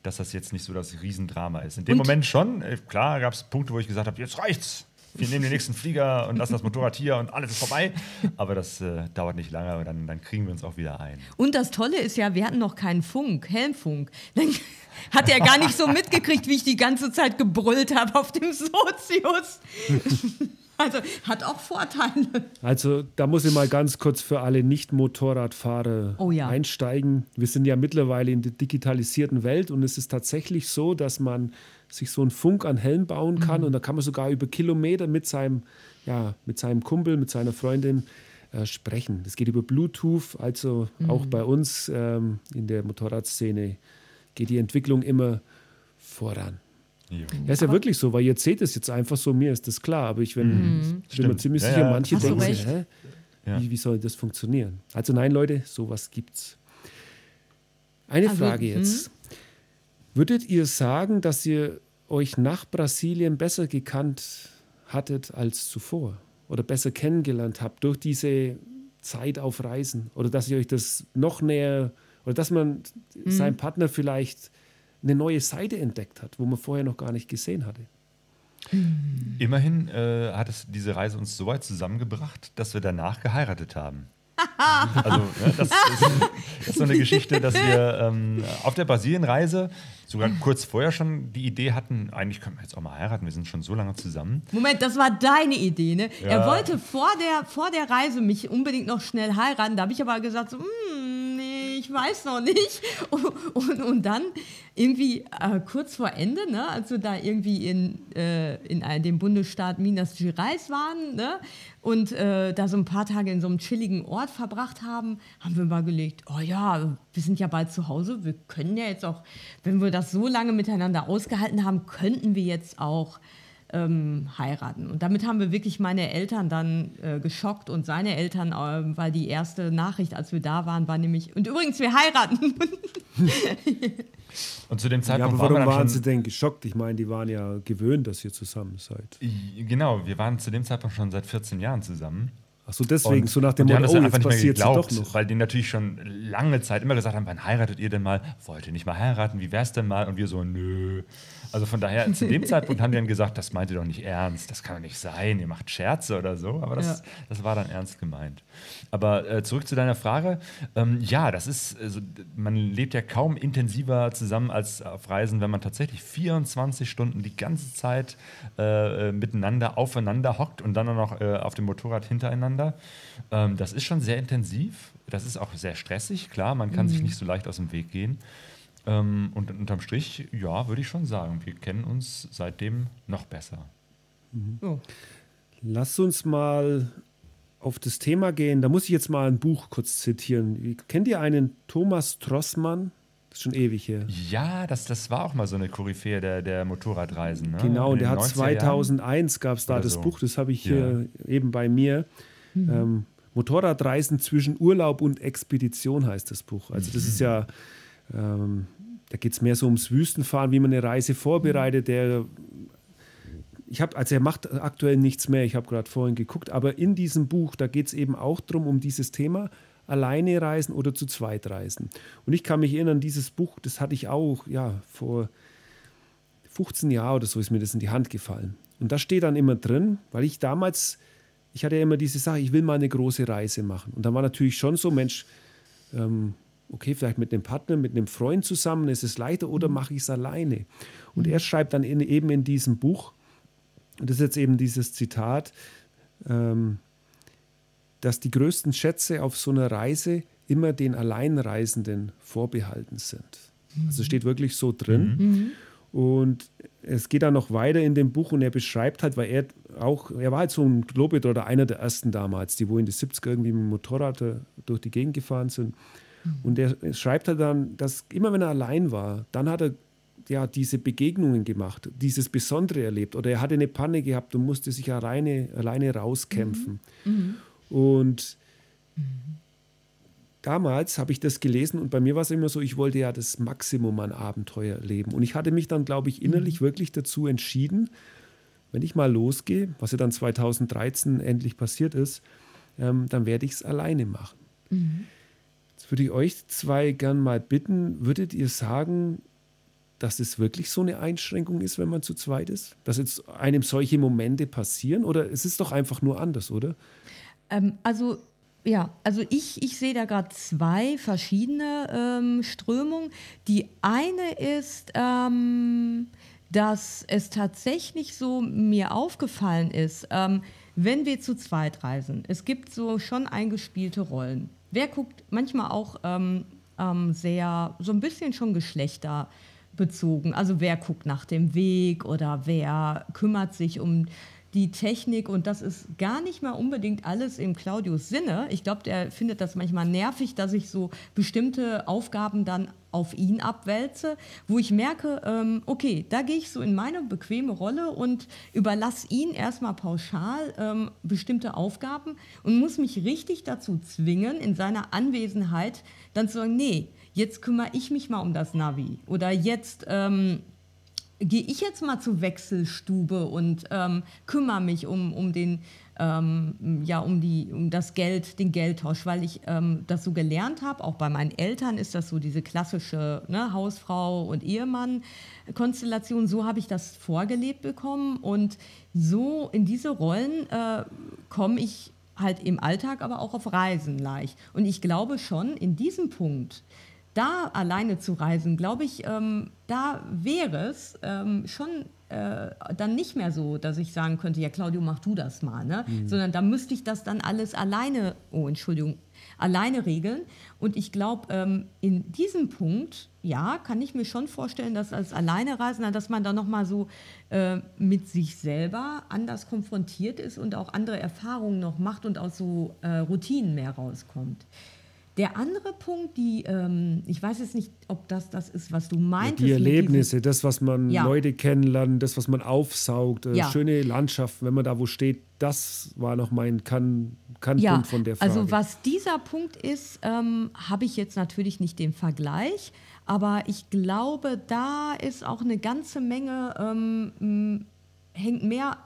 dass das jetzt nicht so das Riesendrama ist. In dem Und- Moment schon, äh, klar gab es Punkte, wo ich gesagt habe, jetzt reicht's. Wir nehmen den nächsten Flieger und lassen das Motorrad hier und alles ist vorbei. Aber das äh, dauert nicht lange und dann, dann kriegen wir uns auch wieder ein. Und das Tolle ist ja, wir hatten noch keinen Funk, Helmfunk. Dann hat er gar nicht so mitgekriegt, wie ich die ganze Zeit gebrüllt habe auf dem Sozius. Also hat auch Vorteile. Also da muss ich mal ganz kurz für alle Nicht-Motorradfahrer Oh ja. einsteigen. Wir sind ja mittlerweile in der digitalisierten Welt und es ist tatsächlich so, dass man sich so einen Funk an Helm bauen kann und da kann man sogar über Kilometer mit seinem, ja, mit seinem Kumpel, mit seiner Freundin äh, sprechen. Das geht über Bluetooth, also auch bei uns ähm, in der Motorradszene geht die Entwicklung immer voran. Ja, ist ja wirklich so, weil ihr seht es jetzt einfach so, mir ist das klar, aber ich bin, bin mir ziemlich Ja, sicher, ja. manche Hast denken sich, hä? Ja. Wie, wie soll das funktionieren? Also nein, Leute, sowas gibt's. Eine Also, Frage hm? jetzt. Würdet ihr sagen, dass ihr euch nach Brasilien besser gekannt hattet als zuvor? Oder besser kennengelernt habt durch diese Zeit auf Reisen? Oder dass ihr euch das noch näher, oder dass man Hm. seinem Partner vielleicht eine neue Seite entdeckt hat, wo man vorher noch gar nicht gesehen hatte? Immerhin äh, hat es diese Reise uns so weit zusammengebracht, dass wir danach geheiratet haben. Also, ne, das, ist, das ist so eine Geschichte, dass wir ähm, auf der Brasilienreise sogar kurz vorher schon die Idee hatten, eigentlich können wir jetzt auch mal heiraten, wir sind schon so lange zusammen. Moment, das war deine Idee, ne? Ja. Er wollte vor der, vor der Reise mich unbedingt noch schnell heiraten. Da habe ich aber gesagt, so, "Hm, nee, ich weiß noch nicht. Und, und, und dann irgendwie äh, kurz vor Ende, ne, als wir da irgendwie in, äh, in dem Bundesstaat Minas Gerais waren ne, und äh, da so ein paar Tage in so einem chilligen Ort verbracht haben, haben wir mal gelegt, oh ja, wir sind ja bald zu Hause, wir können ja jetzt auch, wenn wir das so lange miteinander ausgehalten haben, könnten wir jetzt auch ähm, heiraten. Und damit haben wir wirklich meine Eltern dann äh, geschockt und seine Eltern, ähm, weil die erste Nachricht, als wir da waren, war nämlich, und übrigens, wir heiraten. Und zu dem Ja, Zeitpunkt aber waren wir warum dann waren schon, sie denn geschockt? Ich meine, die waren ja gewöhnt, dass ihr zusammen seid. Genau, wir waren zu dem Zeitpunkt schon seit 14 Jahren zusammen. Achso, deswegen, Und- so nach dem Motto, das oh, jetzt nicht mehr passiert es doch geglaubt, noch. weil die natürlich schon lange Zeit immer gesagt haben, wann heiratet ihr denn mal? Wollt ihr nicht mal heiraten? Wie wär's denn mal? Und wir so, nö. Also von daher, zu dem Zeitpunkt haben die dann gesagt, das meint ihr doch nicht ernst, das kann doch nicht sein, ihr macht Scherze oder so. Aber das, Ja. das war dann ernst gemeint. Aber äh, zurück zu deiner Frage. Ähm, ja, das ist, also, man lebt ja kaum intensiver zusammen als auf Reisen, wenn man tatsächlich 24 Stunden die ganze Zeit äh, äh, miteinander aufeinander hockt und dann auch noch äh, auf dem Motorrad hintereinander. Ähm, das ist schon sehr intensiv. Das ist auch sehr stressig, klar, man kann sich nicht so leicht aus dem Weg gehen. Ähm, und unterm Strich, ja, würde ich schon sagen, wir kennen uns seitdem noch besser. So. Lass uns mal auf das Thema gehen. Da muss ich jetzt mal ein Buch kurz zitieren. Kennt ihr einen Thomas Trossmann? Das ist schon ewig her. Ja, das, das war auch mal so eine Koryphäe der, der Motorradreisen. Ne? Genau, und der hat 90er Jahren. 2001 gab es da das so. Buch, das habe ich Ja. hier eben bei mir. Ähm, Motorradreisen zwischen Urlaub und Expedition heißt das Buch. Also das ist ja, ähm, da geht es mehr so ums Wüstenfahren, wie man eine Reise vorbereitet. Der, ich habe, also er macht aktuell nichts mehr, ich habe gerade vorhin geguckt, aber in diesem Buch, da geht es eben auch drum um dieses Thema, alleine reisen oder zu zweit reisen. Und ich kann mich erinnern, dieses Buch, das hatte ich auch, ja, vor 15 Jahren oder so ist mir das in die Hand gefallen. Und da steht dann immer drin, weil ich damals, ich hatte ja immer diese Sache, ich will mal eine große Reise machen. Und dann war natürlich schon so, Mensch, ähm, okay, vielleicht mit einem Partner, mit einem Freund zusammen, ist es leichter oder mache ich es alleine? Und er schreibt dann in, eben in diesem Buch, und das ist jetzt eben dieses Zitat, ähm, dass die größten Schätze auf so einer Reise immer den Alleinreisenden vorbehalten sind. Also steht wirklich so drin. Und es geht dann noch weiter in dem Buch und er beschreibt halt, weil er auch, er war halt so ein Globetrotter, einer der ersten damals, die wo in die 70er irgendwie mit dem Motorrad äh, durch die Gegend gefahren sind. Und er schreibt halt dann, dass immer wenn er allein war, dann hat er ja diese Begegnungen gemacht, dieses Besondere erlebt. Oder er hatte eine Panne gehabt und musste sich alleine, alleine rauskämpfen. Und damals habe ich das gelesen und bei mir war es immer so, ich wollte ja das Maximum an Abenteuer leben. Und ich hatte mich dann, glaube ich, innerlich mhm. wirklich dazu entschieden, wenn ich mal losgehe, was ja dann 2013 endlich passiert ist, ähm, dann werde ich es alleine machen. Mhm. Würde ich euch zwei gern mal bitten, würdet ihr sagen, dass es wirklich so eine Einschränkung ist, wenn man zu zweit ist? Dass jetzt einem solche Momente passieren? Oder es ist doch einfach nur anders, oder? Ähm, also ja, also ich, ich sehe da gerade zwei verschiedene ähm, Strömungen. Die eine ist, ähm, dass es tatsächlich so mir aufgefallen ist, ähm, wenn wir zu zweit reisen, es gibt so schon eingespielte Rollen. Wer guckt manchmal auch ähm, ähm, sehr, so ein bisschen schon geschlechterbezogen. Also wer guckt nach dem Weg oder wer kümmert sich um die Technik und das ist gar nicht mal unbedingt alles im Claudius Sinne. Ich glaube, der findet das manchmal nervig, dass ich so bestimmte Aufgaben dann auf ihn abwälze, wo ich merke, ähm, okay, da gehe ich so in meine bequeme Rolle und überlasse ihn erstmal pauschal ähm, bestimmte Aufgaben und muss mich richtig dazu zwingen, in seiner Anwesenheit dann zu sagen, nee, jetzt kümmere ich mich mal um das Navi oder jetzt ähm, gehe ich jetzt mal zur Wechselstube und ähm, kümmere mich um, um den ähm, ja um die um das Geld den Geldtausch weil ich ähm, das so gelernt habe. Auch bei meinen Eltern ist das so diese klassische ne, Hausfrau und Ehemann Konstellation. So habe ich das vorgelebt bekommen und so in diese Rollen äh, komme ich halt im Alltag aber auch auf Reisen leicht. Und ich glaube schon in diesem Punkt da alleine zu reisen, glaube ich, ähm, da wäre es ähm, schon äh, dann nicht mehr so, dass ich sagen könnte, ja Claudio, mach du das mal, ne? Mhm. sondern da müsste ich das dann alles alleine, oh Entschuldigung, alleine regeln. Und ich glaube, ähm, in diesem Punkt, ja, kann ich mir schon vorstellen, dass als Alleinereisender, dass man da nochmal so äh, mit sich selber anders konfrontiert ist und auch andere Erfahrungen noch macht und aus so äh, Routinen mehr rauskommt. Der andere Punkt, die, ähm, ich weiß jetzt nicht, ob das das ist, was du meintest. Ja, die Erlebnisse, das, was man ja. Leute kennenlernt, das, was man aufsaugt, äh, ja. schöne Landschaften, wenn man da wo steht, das war noch mein Kann, Kannpunkt ja, von der Frage. Also was dieser Punkt ist, ähm, habe ich jetzt natürlich nicht den Vergleich, aber ich glaube, da ist auch eine ganze Menge, ähm, hängt mehr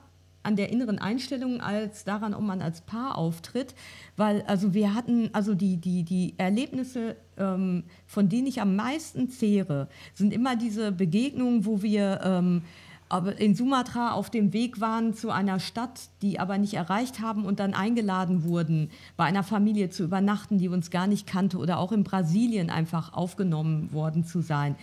an der inneren Einstellung als daran, ob man als Paar auftritt. Weil also wir hatten, also die, die, die Erlebnisse, ähm, von denen ich am meisten zehre, sind immer diese Begegnungen, wo wir ähm, in Sumatra auf dem Weg waren zu einer Stadt, die aber nicht erreicht haben und dann eingeladen wurden, bei einer Familie zu übernachten, die uns gar nicht kannte oder auch in Brasilien einfach aufgenommen worden zu sein.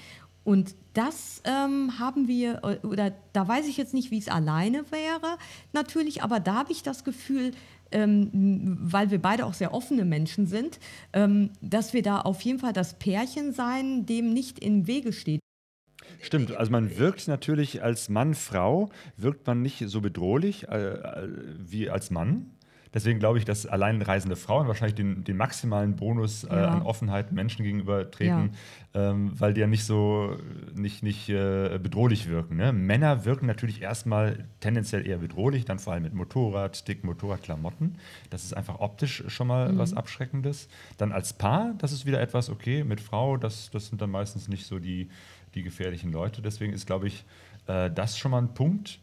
Und das ähm, haben wir, äh, oder da weiß ich jetzt nicht, wie es alleine wäre, natürlich, aber da habe ich das Gefühl, ähm, weil wir beide auch sehr offene Menschen sind, ähm, dass wir da auf jeden Fall das Pärchen sein, dem nicht im Wege steht. Stimmt, also man wirkt natürlich als Mann, Frau, wirkt man nicht so bedrohlich äh, äh wie als Mann. Deswegen glaube ich, dass alleinreisende Frauen wahrscheinlich den, den maximalen Bonus äh, ja. an Offenheit Menschen gegenüber treten, ja. ähm, weil die ja nicht so nicht, nicht äh, bedrohlich wirken. Ne? Männer wirken natürlich erstmal tendenziell eher bedrohlich, dann vor allem mit Motorrad, dicken Motorradklamotten. Das ist einfach optisch schon mal mhm. was Abschreckendes. Dann als Paar, das ist wieder etwas, okay, mit Frau, das, das sind dann meistens nicht so die, die gefährlichen Leute. Deswegen ist, glaube ich, äh, das schon mal ein Punkt.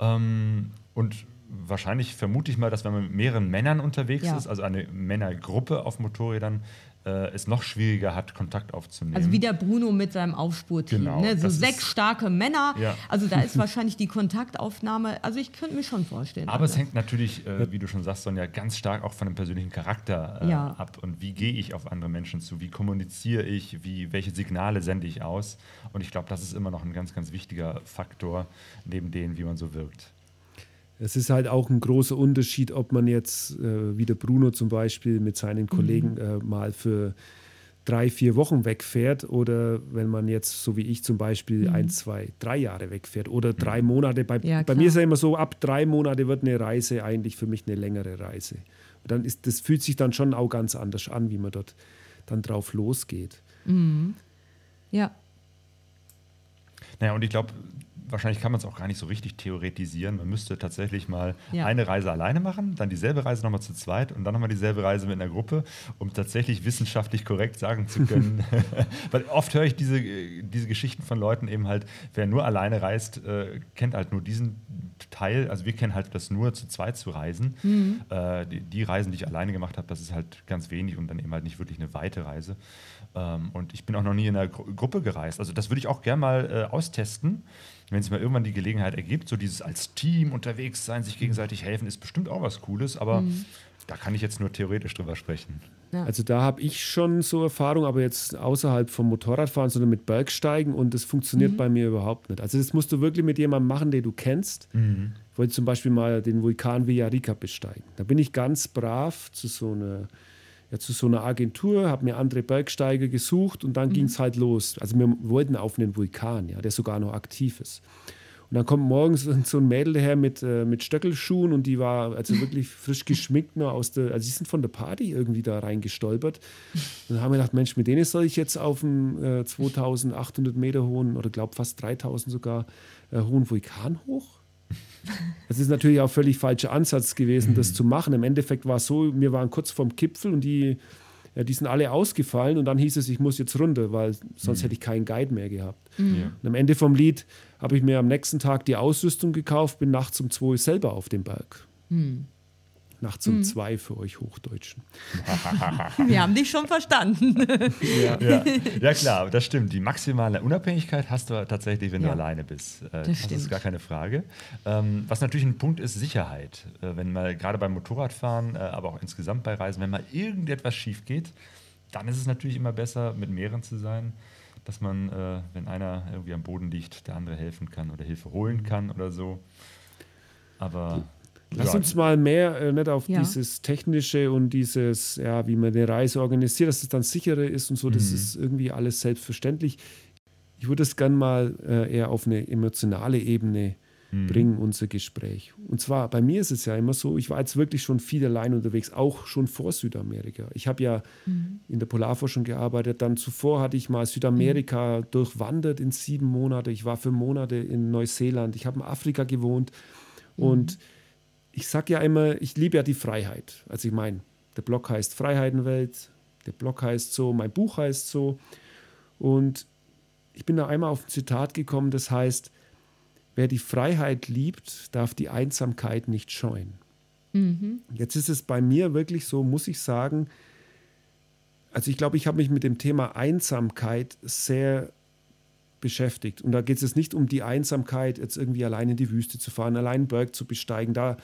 Ähm, und wahrscheinlich vermute ich mal, dass wenn man mit mehreren Männern unterwegs ja. ist, also eine Männergruppe auf Motorrädern, äh, es noch schwieriger hat, Kontakt aufzunehmen. Also wie der Bruno mit seinem Aufspurteam. Genau, ne? So sechs starke Männer. Ja. Also da ist wahrscheinlich die Kontaktaufnahme, also ich könnte mir schon vorstellen. Aber es hängt natürlich, äh, wie du schon sagst, Sonja, ganz stark auch von dem persönlichen Charakter äh, ja. ab. Und wie gehe ich auf andere Menschen zu? Wie kommuniziere ich? Wie, welche Signale sende ich aus? Und ich glaube, das ist immer noch ein ganz, ganz wichtiger Faktor, neben dem, wie man so wirkt. Es ist halt auch ein großer Unterschied, ob man jetzt, äh, wie der Bruno zum Beispiel, mit seinen Kollegen mhm. äh, mal für drei, vier Wochen wegfährt oder wenn man jetzt, so wie ich zum Beispiel, mhm. ein, zwei, drei Jahre wegfährt oder drei mhm. Monate. Bei, ja, bei mir ist ja immer so, ab drei Monate wird eine Reise eigentlich für mich eine längere Reise. Und dann ist, das fühlt sich dann schon auch ganz anders an, wie man dort dann drauf losgeht. Mhm. Ja. Naja, und ich glaube, wahrscheinlich kann man es auch gar nicht so richtig theoretisieren. Man müsste tatsächlich mal Ja. eine Reise alleine machen, dann dieselbe Reise nochmal zu zweit und dann nochmal dieselbe Reise mit einer Gruppe, um tatsächlich wissenschaftlich korrekt sagen zu können. Weil oft höre ich diese, äh, diese Geschichten von Leuten eben halt, wer nur alleine reist, äh, kennt halt nur diesen Teil. Also wir kennen halt das nur zu zweit zu reisen. Äh, die, die Reisen, die ich alleine gemacht habe, das ist halt ganz wenig und dann eben halt nicht wirklich eine weite Reise. Ähm, und ich bin auch noch nie in einer Gru Gruppe gereist. Also das würde ich auch gerne mal äh, austesten, wenn es mal irgendwann die Gelegenheit ergibt. So dieses als Team unterwegs sein, sich gegenseitig helfen, ist bestimmt auch was Cooles, aber da kann ich jetzt nur theoretisch drüber sprechen. Also da habe ich schon so Erfahrung, aber jetzt außerhalb vom Motorradfahren, sondern mit Bergsteigen und das funktioniert bei mir überhaupt nicht. Also das musst du wirklich mit jemandem machen, den du kennst. Ich wollte zum Beispiel mal den Vulkan Villarrica besteigen. Da bin ich ganz brav zu so einer, ja, zu so einer Agentur, habe mir andere Bergsteiger gesucht und dann ging es halt los. Also wir wollten auf einen Vulkan, ja, der sogar noch aktiv ist. Und dann kommt morgens so ein Mädel daher mit, äh, mit Stöckelschuhen und die war also wirklich frisch geschminkt nur aus der, also die sind von der Party irgendwie da reingestolpert. Und dann haben wir gedacht, Mensch, mit denen soll ich jetzt auf einen äh, 2800 Meter hohen oder glaube fast 3000 sogar äh, hohen Vulkan hoch? Das ist natürlich auch völlig falscher Ansatz gewesen, das zu machen. Im Endeffekt war es so, wir waren kurz vorm Gipfel und die, ja, die sind alle ausgefallen und dann hieß es, ich muss jetzt runter, weil sonst hätte ich keinen Guide mehr gehabt. Ja. Und am Ende vom Lied habe ich mir am nächsten Tag die Ausrüstung gekauft, bin nachts um zwei selber auf dem Berg. Nachts um zwei für euch Hochdeutschen. Wir haben dich schon verstanden. Ja. ja, klar, das stimmt. Die maximale Unabhängigkeit hast du tatsächlich, wenn Ja. du alleine bist. Äh, das, ist stimmt. gar keine Frage. Ähm, was natürlich ein Punkt ist, Sicherheit. Äh, wenn mal gerade beim Motorradfahren, äh, aber auch insgesamt bei Reisen, wenn mal irgendetwas schief geht, dann ist es natürlich immer besser, mit mehreren zu sein, dass man, äh, wenn einer irgendwie am Boden liegt, der andere helfen kann oder Hilfe holen kann oder so. Aber Lass ja, uns mal mehr äh, nicht auf Ja. dieses Technische und dieses, ja, wie man eine Reise organisiert, dass es dann sicherer ist und so, das Mhm. ist irgendwie alles selbstverständlich. Ich würde es gern mal äh, eher auf eine emotionale Ebene Mhm. bringen, unser Gespräch. Und zwar, bei mir ist es ja immer so, ich war jetzt wirklich schon viel allein unterwegs, auch schon vor Südamerika. Ich habe ja in der Polarforschung gearbeitet, dann zuvor hatte ich mal Südamerika durchwandert in sieben Monate. Ich war für Monate in Neuseeland, ich habe in Afrika gewohnt und ich sage ja immer, ich liebe ja die Freiheit. Also ich meine, der Blog heißt Freiheitenwelt, der Blog heißt so, mein Buch heißt so. Und ich bin da einmal auf ein Zitat gekommen, das heißt, wer die Freiheit liebt, darf die Einsamkeit nicht scheuen. Jetzt ist es bei mir wirklich so, muss ich sagen, also ich glaube, ich habe mich mit dem Thema Einsamkeit sehr beschäftigt. Und da geht es jetzt nicht um die Einsamkeit, jetzt irgendwie allein in die Wüste zu fahren, allein Berg zu besteigen. Da,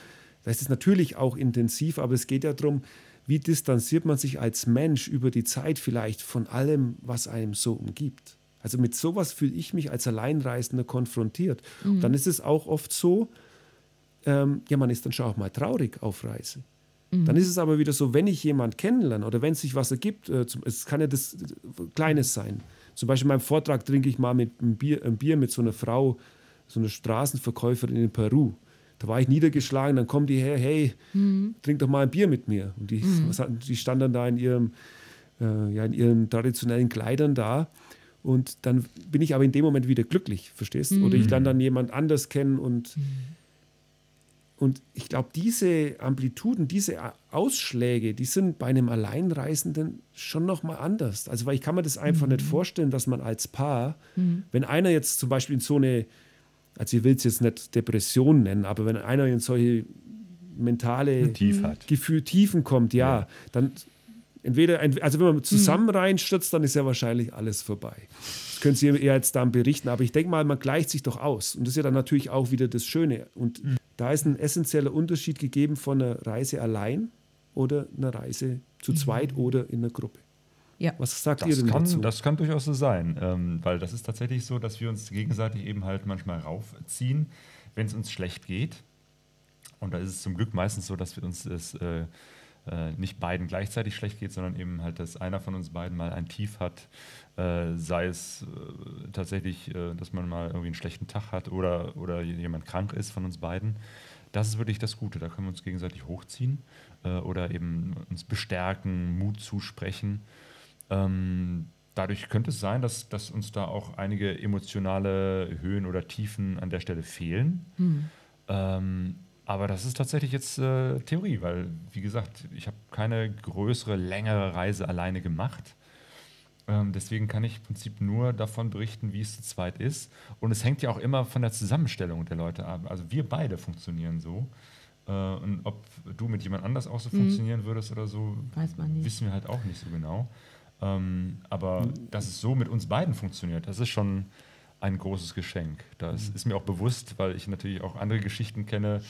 da ist es natürlich auch intensiv, aber es geht ja darum, wie distanziert man sich als Mensch über die Zeit vielleicht von allem, was einem so umgibt. Also mit sowas fühle ich mich als Alleinreisender konfrontiert. Und dann ist es auch oft so, ähm, ja, man ist dann schon auch mal traurig auf Reise. Dann ist es aber wieder so, wenn ich jemanden kennenlerne oder wenn sich was ergibt, äh, es kann ja das äh, Kleines sein. Zum Beispiel in meinem Vortrag trinke ich mal mit einem Bier, ein Bier mit so einer Frau, so einer Straßenverkäuferin in Peru. Da war ich niedergeschlagen, dann kommt die her, hey, trink doch mal ein Bier mit mir. Und die, hatten, die stand dann da in ihrem, äh, ja, in ihren traditionellen Kleidern da. Und dann bin ich aber in dem Moment wieder glücklich, verstehst du? Oder ich lerne dann jemand anders kennen und und ich glaube, diese Amplituden, diese Ausschläge, die sind bei einem Alleinreisenden schon nochmal anders. Also, weil ich kann mir das einfach nicht vorstellen, dass man als Paar, wenn einer jetzt zum Beispiel in so eine, also ich will es jetzt nicht Depression nennen, aber wenn einer in solche mentale Tief hat. Gefühl Tiefen kommt, ja, dann entweder, also wenn man zusammen reinstürzt, dann ist ja wahrscheinlich alles vorbei. Das können Sie eher jetzt dann berichten, aber ich denke mal, man gleicht sich doch aus. Und das ist ja dann natürlich auch wieder das Schöne. Und da ist ein essentieller Unterschied gegeben von einer Reise allein oder einer Reise zu zweit oder in einer Gruppe. Ja. Was sagt ihr Das denn dazu? kann, das kann durchaus so sein, ähm, weil das ist tatsächlich so, dass wir uns gegenseitig eben halt manchmal raufziehen, wenn es uns schlecht geht. Und da ist es zum Glück meistens so, dass wir uns das äh, äh, nicht beiden gleichzeitig schlecht geht, sondern eben halt, dass einer von uns beiden mal ein Tief hat, äh, sei es äh, tatsächlich, äh, dass man mal irgendwie einen schlechten Tag hat oder, oder jemand krank ist von uns beiden. Das ist wirklich das Gute, da können wir uns gegenseitig hochziehen äh, oder eben uns bestärken, Mut zusprechen. Ähm, dadurch könnte es sein, dass, dass uns da auch einige emotionale Höhen oder Tiefen an der Stelle fehlen. Mhm. Ähm, aber das ist tatsächlich jetzt äh, Theorie, weil, wie gesagt, ich habe keine größere, längere Reise alleine gemacht. Ähm, deswegen kann ich im Prinzip nur davon berichten, wie es zu zweit ist. Und es hängt ja auch immer von der Zusammenstellung der Leute ab. Also wir beide funktionieren so. Äh, und ob du mit jemand anders auch so mhm. funktionieren würdest oder so, wissen wir halt auch nicht so genau. Ähm, aber dass es so mit uns beiden funktioniert, das ist schon ein großes Geschenk. Das mhm. ist mir auch bewusst, weil ich natürlich auch andere Geschichten kenne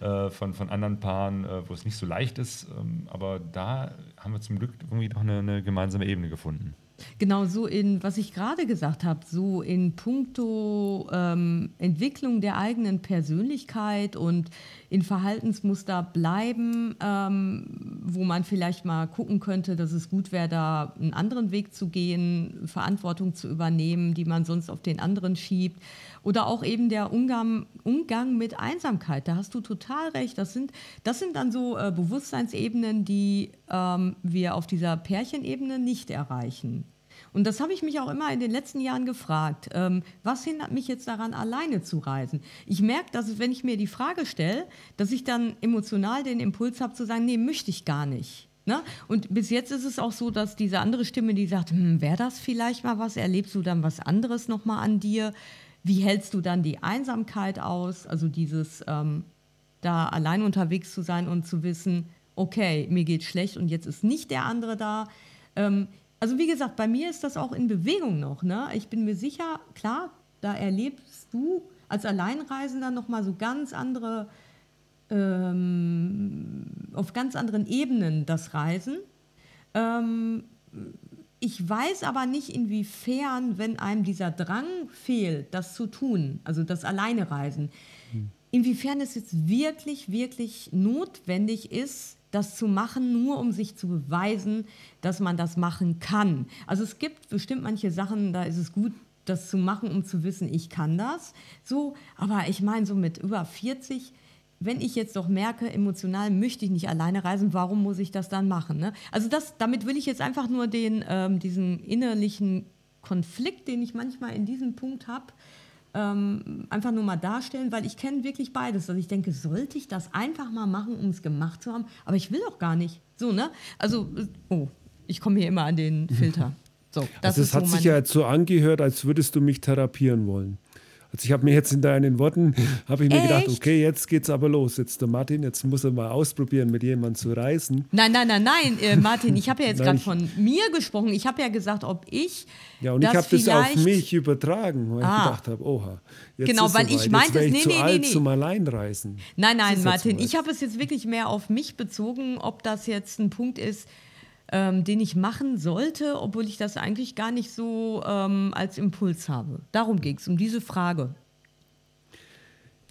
äh, von, von anderen Paaren, äh, wo es nicht so leicht ist. Ähm, aber da haben wir zum Glück irgendwie noch eine, eine gemeinsame Ebene gefunden. Genau so in, was ich gerade gesagt habe, so in puncto ähm, Entwicklung der eigenen Persönlichkeit und in Verhaltensmuster bleiben, ähm, wo man vielleicht mal gucken könnte, dass es gut wäre, da einen anderen Weg zu gehen, Verantwortung zu übernehmen, die man sonst auf den anderen schiebt. Oder auch eben der Umgang, Umgang mit Einsamkeit. Da hast du total recht. Das sind, das sind dann so äh, Bewusstseinsebenen, die ähm, wir auf dieser Pärchenebene nicht erreichen. Und das habe ich mich auch immer in den letzten Jahren gefragt. Ähm, was hindert mich jetzt daran, alleine zu reisen? Ich merke, dass wenn ich mir die Frage stelle, dass ich dann emotional den Impuls habe zu sagen, nee, möchte ich gar nicht. Ne? Und bis jetzt ist es auch so, dass diese andere Stimme, die sagt, hm, wäre das vielleicht mal was? Erlebst du dann was anderes nochmal an dir? Wie hältst du dann die Einsamkeit aus? Also dieses ähm, da allein unterwegs zu sein und zu wissen, okay, mir geht schlecht und jetzt ist nicht der andere da. Ähm, also wie gesagt, bei mir ist das auch in Bewegung noch. Ne? Ich bin mir sicher, klar, da erlebst du als Alleinreisender noch mal so ganz andere, ähm, auf ganz anderen Ebenen das Reisen. Ähm, ich weiß aber nicht, inwiefern, wenn einem dieser Drang fehlt, das zu tun, also das Alleinereisen, hm. Inwiefern es jetzt wirklich, wirklich notwendig ist, das zu machen, nur um sich zu beweisen, dass man das machen kann. Also es gibt bestimmt manche Sachen, da ist es gut, das zu machen, um zu wissen, ich kann das. So, aber ich meine, so mit über 40, wenn ich jetzt doch merke, emotional möchte ich nicht alleine reisen, warum muss ich das dann machen? Ne? Also das, damit will ich jetzt einfach nur den, ähm, diesen innerlichen Konflikt, den ich manchmal in diesem Punkt habe, ähm, einfach nur mal darstellen, weil ich kenne wirklich beides. Also ich denke, sollte ich das einfach mal machen, um es gemacht zu haben? Aber ich will auch gar nicht. So, ne? Also, oh, ich komme hier immer an den Filter. So, das also es hat so sich ja jetzt so angehört, als würdest du mich therapieren wollen. Also ich habe mir jetzt in deinen Worten, habe ich mir Echt? gedacht, okay, jetzt geht's aber los. Jetzt der Martin, jetzt muss er mal ausprobieren, mit jemandem zu reisen. Nein, nein, nein, nein, äh, Martin, ich habe ja jetzt gerade von mir gesprochen. Ich habe ja gesagt, ob ich Ja, und ich habe das auf mich übertragen, weil ah. ich gedacht habe, oha, jetzt Genau, ist weil ich meinte es, nee, zu nee, alt nee, nee. zum Alleinreisen. Nein, nein, Martin, ich habe es jetzt wirklich mehr auf mich bezogen, ob das jetzt ein Punkt ist, ähm, den ich machen sollte, obwohl ich das eigentlich gar nicht so ähm, als Impuls habe. Darum ging es, um diese Frage.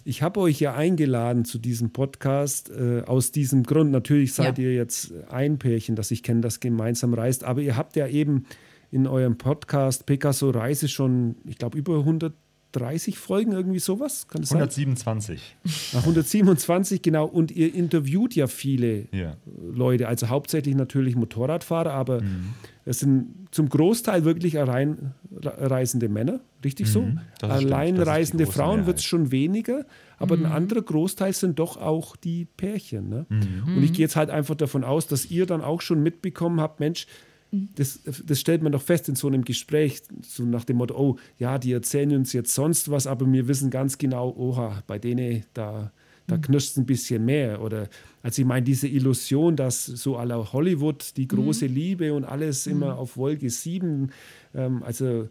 Ich habe euch ja eingeladen zu diesem Podcast äh, aus diesem Grund. Natürlich seid ja. ihr jetzt ein Pärchen, das ich kenne, das gemeinsam reist, aber ihr habt ja eben in eurem Podcast Picasso Reise schon, ich glaube, über 100 30 Folgen, irgendwie sowas? Kann das 127. Sein? Ach, 127, genau. Und ihr interviewt ja viele ja. Leute, also hauptsächlich natürlich Motorradfahrer, aber mhm. es sind zum Großteil wirklich alleinreisende Männer, richtig mhm. so? Alleinreisende Frauen wird es schon weniger, aber mhm. ein anderer Großteil sind doch auch die Pärchen. Ne? Mhm. Und ich gehe jetzt halt einfach davon aus, dass ihr dann auch schon mitbekommen habt, Mensch, das, das stellt man doch fest in so einem Gespräch, so nach dem Motto, oh, ja, die erzählen uns jetzt sonst was, aber wir wissen ganz genau, oha, bei denen, da, da mhm. knirscht es ein bisschen mehr. Oder, also ich meine, diese Illusion, dass so aller Hollywood, die große mhm. Liebe und alles mhm. immer auf Wolke 7, ähm, also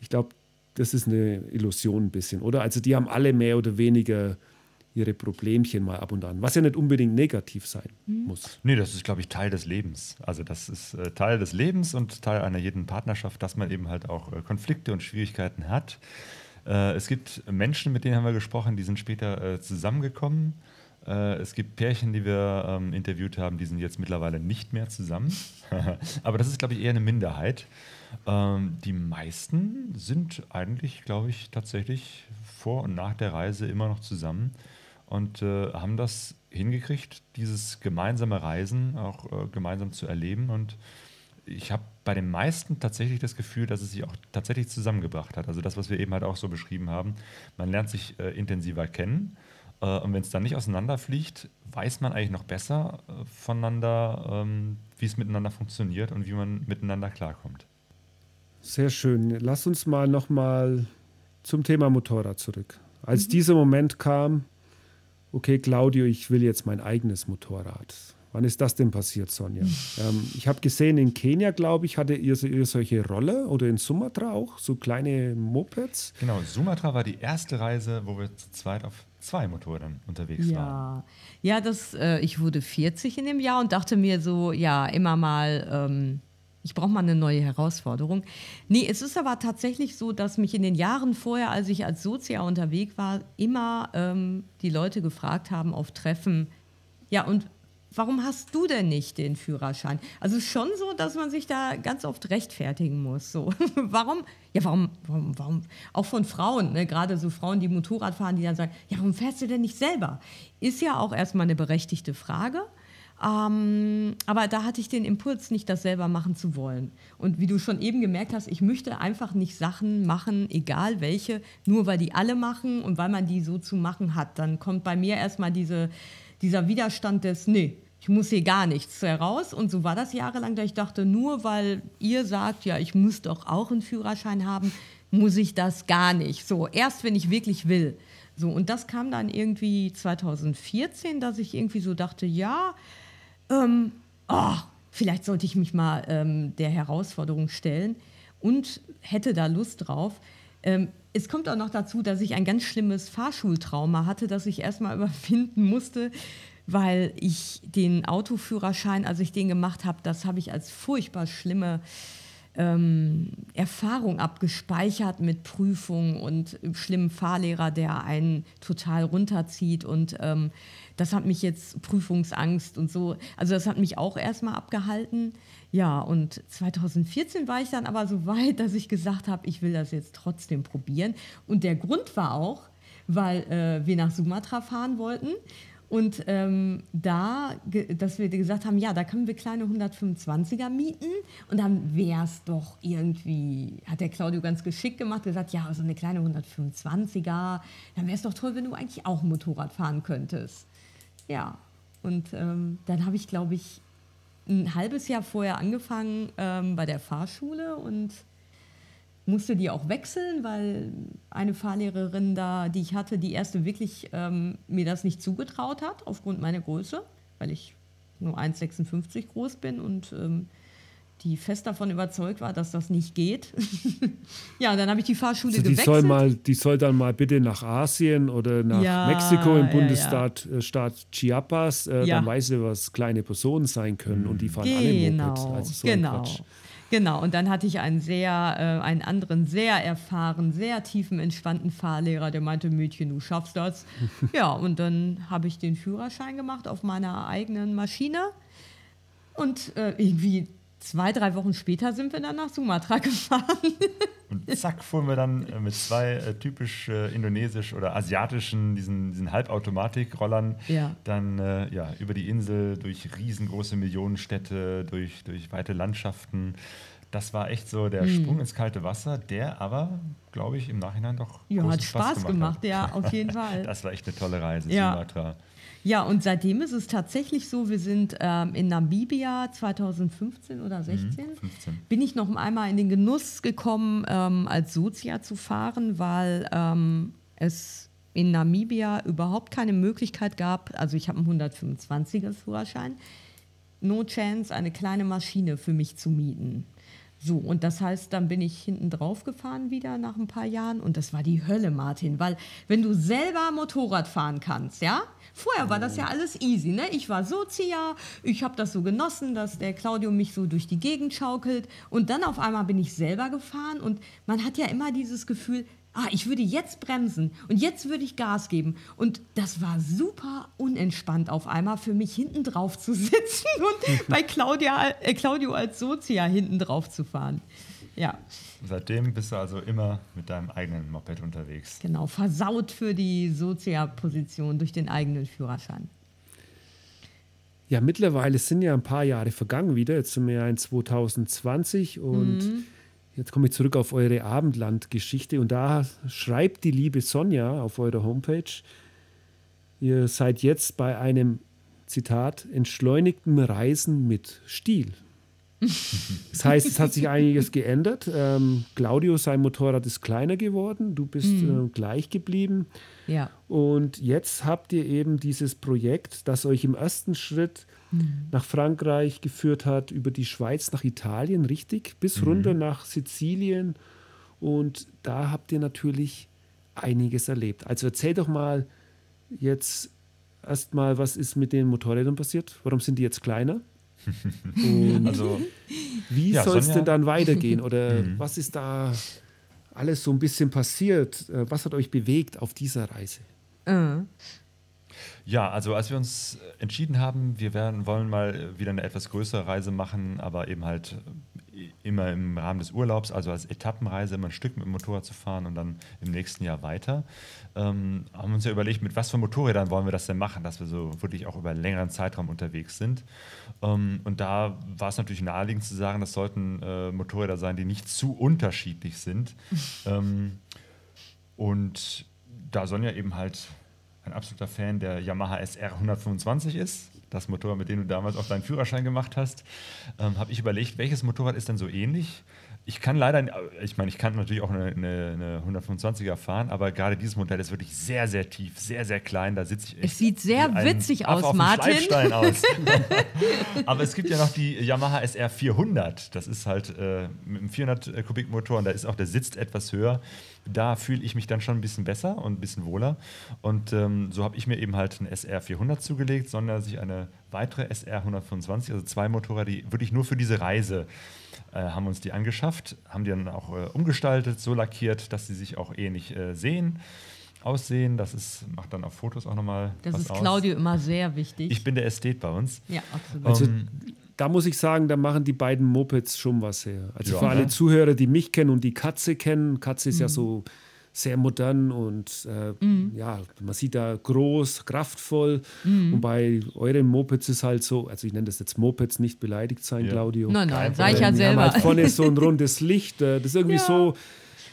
ich glaube, das ist eine Illusion ein bisschen, oder? Also die haben alle mehr oder weniger ihre Problemchen mal ab und an, was ja nicht unbedingt negativ sein mhm. muss. Nee, das ist, glaube ich, Teil des Lebens. Also das ist äh, Teil des Lebens und Teil einer jeden Partnerschaft, dass man eben halt auch äh, Konflikte und Schwierigkeiten hat. Äh, es gibt Menschen, mit denen haben wir gesprochen, die sind später äh, zusammengekommen. Äh, es gibt Pärchen, die wir ähm, interviewt haben, die sind jetzt mittlerweile nicht mehr zusammen. Aber das ist, glaube ich, eher eine Minderheit. Ähm, die meisten sind eigentlich, glaube ich, tatsächlich vor und nach der Reise immer noch zusammen und äh, haben das hingekriegt, dieses gemeinsame Reisen auch äh, gemeinsam zu erleben. Und ich habe bei den meisten tatsächlich das Gefühl, dass es sich auch tatsächlich zusammengebracht hat. Also das, was wir eben halt auch so beschrieben haben. Man lernt sich äh, intensiver kennen. Äh, und wenn es dann nicht auseinanderfliegt, weiß man eigentlich noch besser äh, voneinander, ähm, wie es miteinander funktioniert und wie man miteinander klarkommt. Sehr schön. Lass uns mal nochmal zum Thema Motorrad zurück. Als mhm. dieser Moment kam, okay, Claudio, ich will jetzt mein eigenes Motorrad. Wann ist das denn passiert, Sonja? ähm, ich habe gesehen, in Kenia, glaube ich, hatte ihr, ihr solche Roller oder in Sumatra auch, so kleine Mopeds. Genau, Sumatra war die erste Reise, wo wir zu zweit auf zwei Motorrädern unterwegs ja. waren. Ja, das, äh, ich wurde 40 in dem Jahr und dachte mir so, ja, immer mal, ähm, ich brauche mal eine neue Herausforderung. Nee, es ist aber tatsächlich so, dass mich in den Jahren vorher, als ich als Sozia unterwegs war, immer ähm, die Leute gefragt haben auf Treffen, ja, und warum hast du denn nicht den Führerschein? Also schon so, dass man sich da ganz oft rechtfertigen muss. So, warum? Ja, warum, warum, warum? Auch von Frauen, ne? gerade so Frauen, die Motorrad fahren, die dann sagen, ja, warum fährst du denn nicht selber? Ist ja auch erstmal eine berechtigte Frage. Ähm, aber da hatte ich den Impuls, nicht das selber machen zu wollen. Und wie du schon eben gemerkt hast, ich möchte einfach nicht Sachen machen, egal welche, nur weil die alle machen und weil man die so zu machen hat. Dann kommt bei mir erstmal diese, dieser Widerstand des, nee, ich muss hier gar nichts heraus. Und so war das jahrelang, da ich dachte, nur weil ihr sagt, ja, ich muss doch auch einen Führerschein haben, muss ich das gar nicht. So, erst wenn ich wirklich will. So, und das kam dann irgendwie 2014, dass ich irgendwie so dachte, ja, ähm, oh, vielleicht sollte ich mich mal ähm, der Herausforderung stellen und hätte da Lust drauf. Ähm, es kommt auch noch dazu, dass ich ein ganz schlimmes Fahrschultrauma hatte, das ich erstmal überwinden musste, weil ich den Autoführerschein, als ich den gemacht habe, das habe ich als furchtbar schlimme ähm, Erfahrung abgespeichert mit Prüfungen und schlimmen Fahrlehrer, der einen total runterzieht. Und ähm, das hat mich jetzt Prüfungsangst und so. Also das hat mich auch erstmal abgehalten. Ja, und 2014 war ich dann aber so weit, dass ich gesagt habe, ich will das jetzt trotzdem probieren. Und der Grund war auch, weil äh, wir nach Sumatra fahren wollten und ähm, da, dass wir gesagt haben, ja, da können wir kleine 125er mieten und dann wäre es doch irgendwie, hat der Claudio ganz geschickt gemacht, gesagt, ja, so eine kleine 125er, dann wäre es doch toll, wenn du eigentlich auch ein Motorrad fahren könntest. Ja, und ähm, dann habe ich, glaube ich, ein halbes Jahr vorher angefangen ähm, bei der Fahrschule und musste die auch wechseln, weil eine Fahrlehrerin da, die ich hatte, die erste wirklich ähm, mir das nicht zugetraut hat, aufgrund meiner Größe, weil ich nur 1,56 groß bin und ähm, die fest davon überzeugt war, dass das nicht geht. ja, dann habe ich die Fahrschule also die gewechselt. Soll mal, die soll dann mal bitte nach Asien oder nach ja, Mexiko im Bundesstaat ja, ja. Äh, Staat Chiapas. Äh, dann weiß sie, was kleine Personen sein können und die fahren genau, alle Moped. Also so genau. Genau, und dann hatte ich einen sehr, äh, einen anderen, sehr erfahren, sehr tiefen, entspannten Fahrlehrer, der meinte, Mädchen, du schaffst das. ja, und dann habe ich den Führerschein gemacht auf meiner eigenen Maschine. Und äh, irgendwie zwei, drei Wochen später sind wir dann nach Sumatra gefahren. Und zack, fuhren wir dann äh, mit zwei äh, typisch äh, indonesisch oder asiatischen, diesen, diesen Halbautomatikrollern, ja. dann äh, ja, über die Insel, durch riesengroße Millionenstädte, durch, durch weite Landschaften. Das war echt so der hm. Sprung ins kalte Wasser, der aber, glaube ich, im Nachhinein doch ja, hat Spaß, Spaß gemacht, gemacht hat. ja, auf jeden Fall. das war echt eine tolle Reise, ja. Sumatra. Ja, und seitdem ist es tatsächlich so, wir sind ähm, in Namibia 2015 oder 16, mhm, bin ich noch einmal in den Genuss gekommen, ähm, als Sozia zu fahren, weil ähm, es in Namibia überhaupt keine Möglichkeit gab, also ich habe einen 125er Führerschein, no chance, eine kleine Maschine für mich zu mieten. So, und das heißt, dann bin ich hinten drauf gefahren wieder nach ein paar Jahren. Und das war die Hölle, Martin, weil wenn du selber Motorrad fahren kannst, ja, Vorher war das ja alles easy. Ne? Ich war Sozia, ich habe das so genossen, dass der Claudio mich so durch die Gegend schaukelt. Und dann auf einmal bin ich selber gefahren und man hat ja immer dieses Gefühl, ah, ich würde jetzt bremsen und jetzt würde ich Gas geben. Und das war super unentspannt auf einmal für mich hinten drauf zu sitzen und bei Claudia, äh, Claudio als Sozia hinten drauf zu fahren. Ja. Seitdem bist du also immer mit deinem eigenen Moped unterwegs. Genau, versaut für die Sozia-Position durch den eigenen Führerschein. Ja, mittlerweile sind ja ein paar Jahre vergangen wieder. Jetzt sind wir ja in 2020 und mhm. jetzt komme ich zurück auf eure Abendland-Geschichte. Und da schreibt die liebe Sonja auf eurer Homepage, ihr seid jetzt bei einem, Zitat, entschleunigten Reisen mit Stil. Das heißt, es hat sich einiges geändert. Ähm, Claudio, sein Motorrad ist kleiner geworden, du bist mhm. äh, gleich geblieben. Ja. Und jetzt habt ihr eben dieses Projekt, das euch im ersten Schritt mhm. nach Frankreich geführt hat, über die Schweiz nach Italien, richtig, bis mhm. runter nach Sizilien. Und da habt ihr natürlich einiges erlebt. Also erzähl doch mal jetzt erstmal, was ist mit den Motorrädern passiert? Warum sind die jetzt kleiner? Also, wie ja, soll es denn dann weitergehen? Oder mhm. was ist da alles so ein bisschen passiert? Äh, was hat euch bewegt auf dieser Reise? Mhm. Ja, also als wir uns entschieden haben, wir werden, wollen mal wieder eine etwas größere Reise machen, aber eben halt immer im Rahmen des Urlaubs, also als Etappenreise, immer ein Stück mit dem Motorrad zu fahren und dann im nächsten Jahr weiter. Ähm, haben wir uns ja überlegt, mit was für Motorrädern wollen wir das denn machen, dass wir so wirklich auch über einen längeren Zeitraum unterwegs sind. Ähm, und da war es natürlich naheliegend zu sagen, das sollten äh, Motorräder sein, die nicht zu unterschiedlich sind. ähm, und da Sonja eben halt ein absoluter Fan der Yamaha SR 125 ist, das Motorrad, mit dem du damals auch deinen Führerschein gemacht hast, ähm, habe ich überlegt, welches Motorrad ist denn so ähnlich? Ich kann leider, ich meine, ich kann natürlich auch eine, eine, eine 125er fahren, aber gerade dieses Modell ist wirklich sehr, sehr tief, sehr, sehr klein. Da sitze ich Es sieht sehr witzig aus, auf Martin. Aus. aber es gibt ja noch die Yamaha SR 400. Das ist halt äh, mit einem 400 Kubik Motor und da ist auch der Sitz etwas höher da fühle ich mich dann schon ein bisschen besser und ein bisschen wohler. Und ähm, so habe ich mir eben halt ein SR 400 zugelegt, sondern sich eine weitere SR 125, also zwei Motorräder, die wirklich nur für diese Reise äh, haben uns die angeschafft, haben die dann auch äh, umgestaltet, so lackiert, dass sie sich auch ähnlich äh, sehen aussehen. Das ist, macht dann auf Fotos auch nochmal. Das ist Claudio aus. immer sehr wichtig. Ich bin der Ästhet bei uns. Ja, absolut. Also, um, da muss ich sagen, da machen die beiden Mopeds schon was her. Also ja, für alle ne? Zuhörer, die mich kennen und die Katze kennen, Katze ist mhm. ja so sehr modern und äh, mhm. ja, man sieht da groß, kraftvoll. Mhm. Und bei euren Mopeds ist halt so, also ich nenne das jetzt Mopeds, nicht beleidigt sein, ja. Claudio. Nein, nein, sag ich ja selber. Halt vorne so ein rundes Licht, äh, das ist irgendwie ja. so,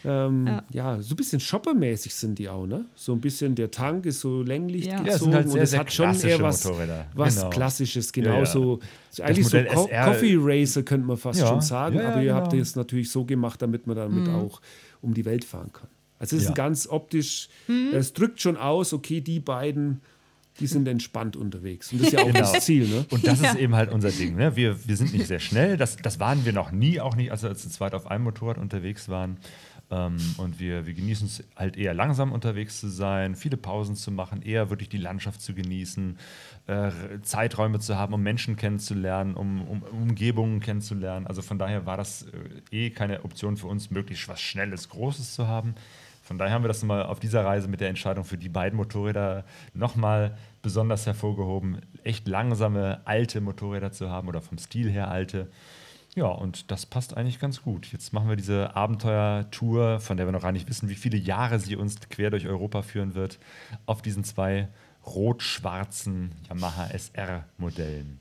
ähm, ja. ja. so ein bisschen shoppermäßig sind die auch, ne? So ein bisschen, der Tank ist so länglich ja. gezogen ja, halt sehr, und es hat schon eher was, was genau. Klassisches, genauso. Ja, eigentlich so Co SR Coffee Racer könnte man fast schon sagen, aber ihr genau. habt es natürlich so gemacht, damit man damit mhm. auch um die Welt fahren kann. Also es ist ganz optisch, mhm. es drückt schon aus, okay, die beiden die sind entspannt unterwegs. Und das ist ja auch genau. das Ziel. Ne? Und das ja. ist eben halt unser Ding. Ne? Wir, wir sind nicht sehr schnell. Das, das waren wir noch nie, auch nicht, als wir zu zweit auf einem Motorrad unterwegs waren. Ähm, und wir, wir genießen es halt eher langsam unterwegs zu sein, viele Pausen zu machen, eher wirklich die Landschaft zu genießen, äh, Zeiträume zu haben, um Menschen kennenzulernen, um, um, Umgebungen kennenzulernen. Also von daher war das äh, eh keine Option für uns, möglichst was Schnelles, Großes zu haben. Von daher haben wir das mal auf dieser Reise mit der Entscheidung für die beiden Motorräder nochmal besonders hervorgehoben, echt langsame, alte Motorräder zu haben oder vom Stil her alte. Ja, und das passt eigentlich ganz gut. Jetzt machen wir diese Abenteuertour, von der wir noch gar nicht wissen, wie viele Jahre sie uns quer durch Europa führen wird, auf diesen zwei rot-schwarzen Yamaha SR-Modellen.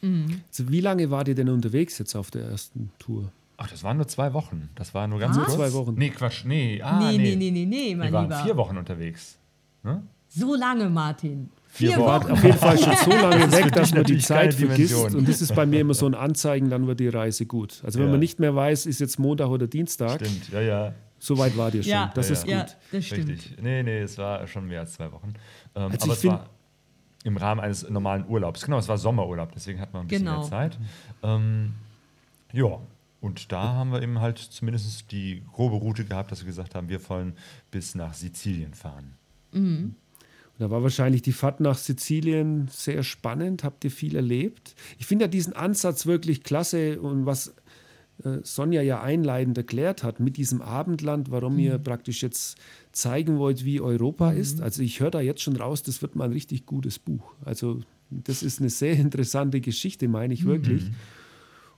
Mhm. Also wie lange wart ihr denn unterwegs jetzt auf der ersten Tour? Ach, das waren nur zwei Wochen. Das war nur ganz Was? kurz. Zwei Wochen. Nee, Quatsch. Nee, ah, nee, nee, nee, nee, nee, mein Wir waren vier Wochen unterwegs. Ne? So lange, Martin. Vier Wochen. auf jeden Fall schon so lange weg, dass man die Zeit vergisst. Und das ist bei mir immer so ein Anzeigen, dann wird die Reise gut. Also wenn ja. man nicht mehr weiß, ist jetzt Montag oder Dienstag. Stimmt, ja, ja. So weit war dir schon. Ja, das ja, ist gut. Ja, das stimmt. Richtig. Nee, nee, es war schon mehr als zwei Wochen. Ähm, also aber es war im Rahmen eines normalen Urlaubs. Genau, es war Sommerurlaub, deswegen hat man ein bisschen genau. mehr Zeit. Ähm, ja, und da haben wir eben halt zumindest die grobe Route gehabt, dass wir gesagt haben, wir wollen bis nach Sizilien fahren. Mhm. Da war wahrscheinlich die Fahrt nach Sizilien sehr spannend. Habt ihr viel erlebt? Ich finde ja diesen Ansatz wirklich klasse und was äh, Sonja ja einleitend erklärt hat mit diesem Abendland, warum mhm. ihr praktisch jetzt zeigen wollt, wie Europa mhm. ist. Also ich höre da jetzt schon raus, das wird mal ein richtig gutes Buch. Also das ist eine sehr interessante Geschichte, meine ich wirklich.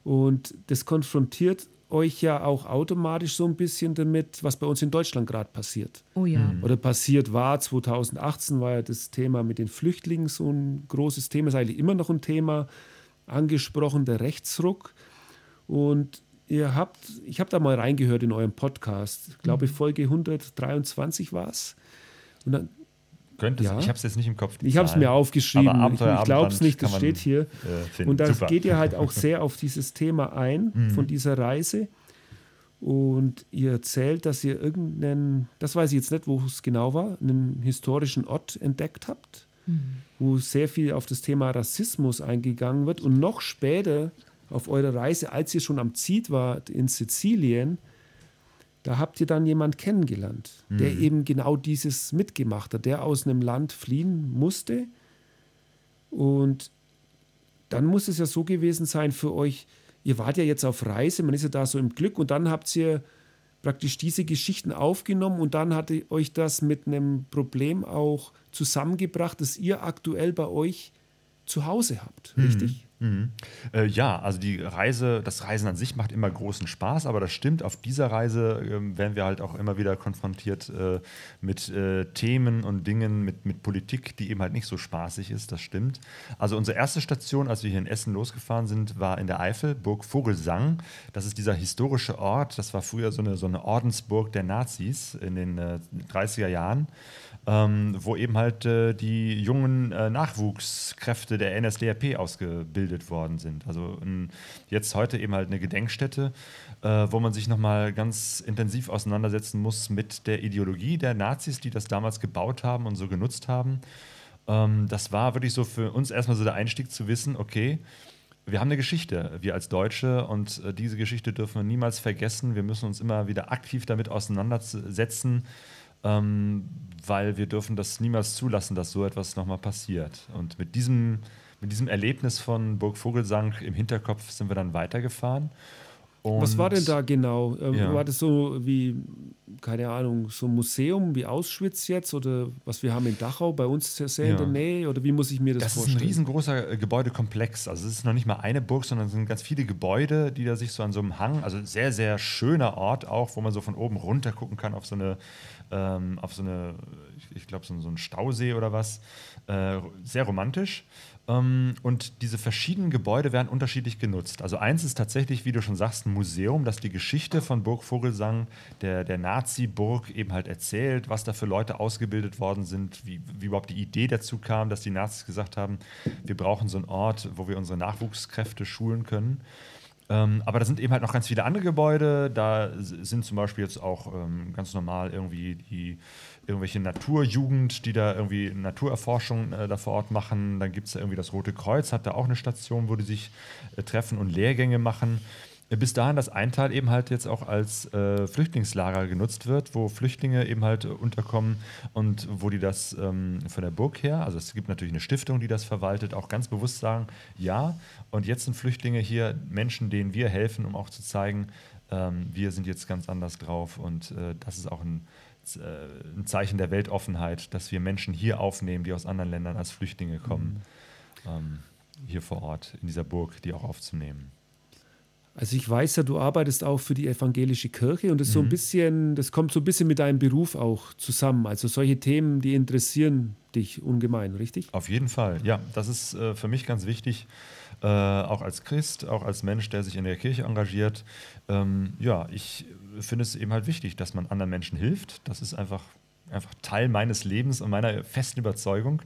Und das konfrontiert euch ja auch automatisch so ein bisschen damit, was bei uns in Deutschland gerade passiert. Oh ja. Mhm. Oder passiert war. 2018 war ja das Thema mit den Flüchtlingen so ein großes Thema, ist eigentlich immer noch ein Thema angesprochen, der Rechtsruck. Und ihr habt, ich habe da mal reingehört in eurem Podcast, ich glaube mhm. Folge 123 war es. Und dann könnte ja. Ich habe es jetzt nicht im Kopf. Ich habe es mir aufgeschrieben. ich, ich glaube es nicht, das steht hier. Äh, und da geht ihr halt auch sehr auf dieses Thema ein mhm. von dieser Reise. Und ihr erzählt, dass ihr irgendeinen, das weiß ich jetzt nicht, wo es genau war, einen historischen Ort entdeckt habt, mhm. wo sehr viel auf das Thema Rassismus eingegangen wird. Und noch später auf eurer Reise, als ihr schon am Ziel wart in Sizilien, da habt ihr dann jemand kennengelernt, mhm. der eben genau dieses mitgemacht hat, der aus einem Land fliehen musste. Und dann muss es ja so gewesen sein für euch, ihr wart ja jetzt auf Reise, man ist ja da so im Glück und dann habt ihr praktisch diese Geschichten aufgenommen und dann hat euch das mit einem Problem auch zusammengebracht, das ihr aktuell bei euch zu Hause habt, mhm. richtig? Mhm. Äh, ja, also die Reise, das Reisen an sich macht immer großen Spaß, aber das stimmt, auf dieser Reise äh, werden wir halt auch immer wieder konfrontiert äh, mit äh, Themen und Dingen, mit, mit Politik, die eben halt nicht so spaßig ist, das stimmt. Also unsere erste Station, als wir hier in Essen losgefahren sind, war in der Eifel, Burg Vogelsang. Das ist dieser historische Ort, das war früher so eine, so eine Ordensburg der Nazis in den 30er äh, Jahren ähm, wo eben halt äh, die jungen äh, Nachwuchskräfte der NSDAP ausgebildet worden sind. Also in, jetzt heute eben halt eine Gedenkstätte, äh, wo man sich nochmal ganz intensiv auseinandersetzen muss mit der Ideologie der Nazis, die das damals gebaut haben und so genutzt haben. Ähm, das war wirklich so für uns erstmal so der Einstieg zu wissen, okay, wir haben eine Geschichte, wir als Deutsche, und äh, diese Geschichte dürfen wir niemals vergessen. Wir müssen uns immer wieder aktiv damit auseinandersetzen, ähm, weil wir dürfen das niemals zulassen, dass so etwas nochmal passiert. Und mit diesem, mit diesem Erlebnis von Burg Vogelsang im Hinterkopf sind wir dann weitergefahren. Und Was war denn da genau? Ähm, ja. War das so wie, keine Ahnung, so ein Museum wie Auschwitz jetzt oder was wir haben in Dachau, bei uns sehr, ja. in der Nähe oder wie muss ich mir das, das vorstellen? Das ist ein riesengroßer äh, Gebäudekomplex. Also es ist noch nicht mal eine Burg, sondern es sind ganz viele Gebäude, die da sich so an so einem Hang, also sehr, sehr schöner Ort auch, wo man so von oben runter gucken kann auf so eine ähm, auf so eine, ich, ich glaube, so, so einen Stausee oder was. Äh, sehr romantisch. Ähm, und diese verschiedenen Gebäude werden unterschiedlich genutzt. Also eins ist tatsächlich, wie du schon sagst, ein Museum, das die Geschichte von Burg Vogelsang, der, der Nazi-Burg, eben halt erzählt, was da für Leute ausgebildet worden sind, wie, wie überhaupt die Idee dazu kam, dass die Nazis gesagt haben, wir brauchen so einen Ort, wo wir unsere Nachwuchskräfte schulen können. Ähm, aber da sind eben halt noch ganz viele andere Gebäude. Da sind zum Beispiel jetzt auch ähm, ganz normal irgendwie die irgendwelche Naturjugend, die da irgendwie Naturerforschung äh, da vor Ort machen. Dann gibt es da irgendwie das Rote Kreuz, hat da auch eine Station, wo die sich äh, treffen und Lehrgänge machen bis dahin das Eintal eben halt jetzt auch als äh, Flüchtlingslager genutzt wird, wo Flüchtlinge eben halt unterkommen und wo die das ähm, von der Burg her, also es gibt natürlich eine Stiftung, die das verwaltet, auch ganz bewusst sagen, ja, und jetzt sind Flüchtlinge hier Menschen, denen wir helfen, um auch zu zeigen, ähm, wir sind jetzt ganz anders drauf und äh, das ist auch ein, äh, ein, Zeichen der Weltoffenheit, dass wir Menschen hier aufnehmen, die aus anderen Ländern als Flüchtlinge kommen, mhm. ähm, hier vor Ort in dieser Burg, die auch aufzunehmen. Also ich weiß ja, du arbeitest auch für die evangelische Kirche und das mhm. so ein mhm. bisschen, das kommt so ein bisschen mit deinem Beruf auch zusammen. Also solche Themen, die interessieren dich ungemein, richtig? Auf jeden Fall, ja. Das ist äh, für mich ganz wichtig, äh, auch als Christ, auch als Mensch, der sich in der Kirche engagiert. Ähm, ja, ich finde es eben halt wichtig, dass man anderen Menschen hilft. Das ist einfach, einfach Teil meines Lebens und meiner festen Überzeugung.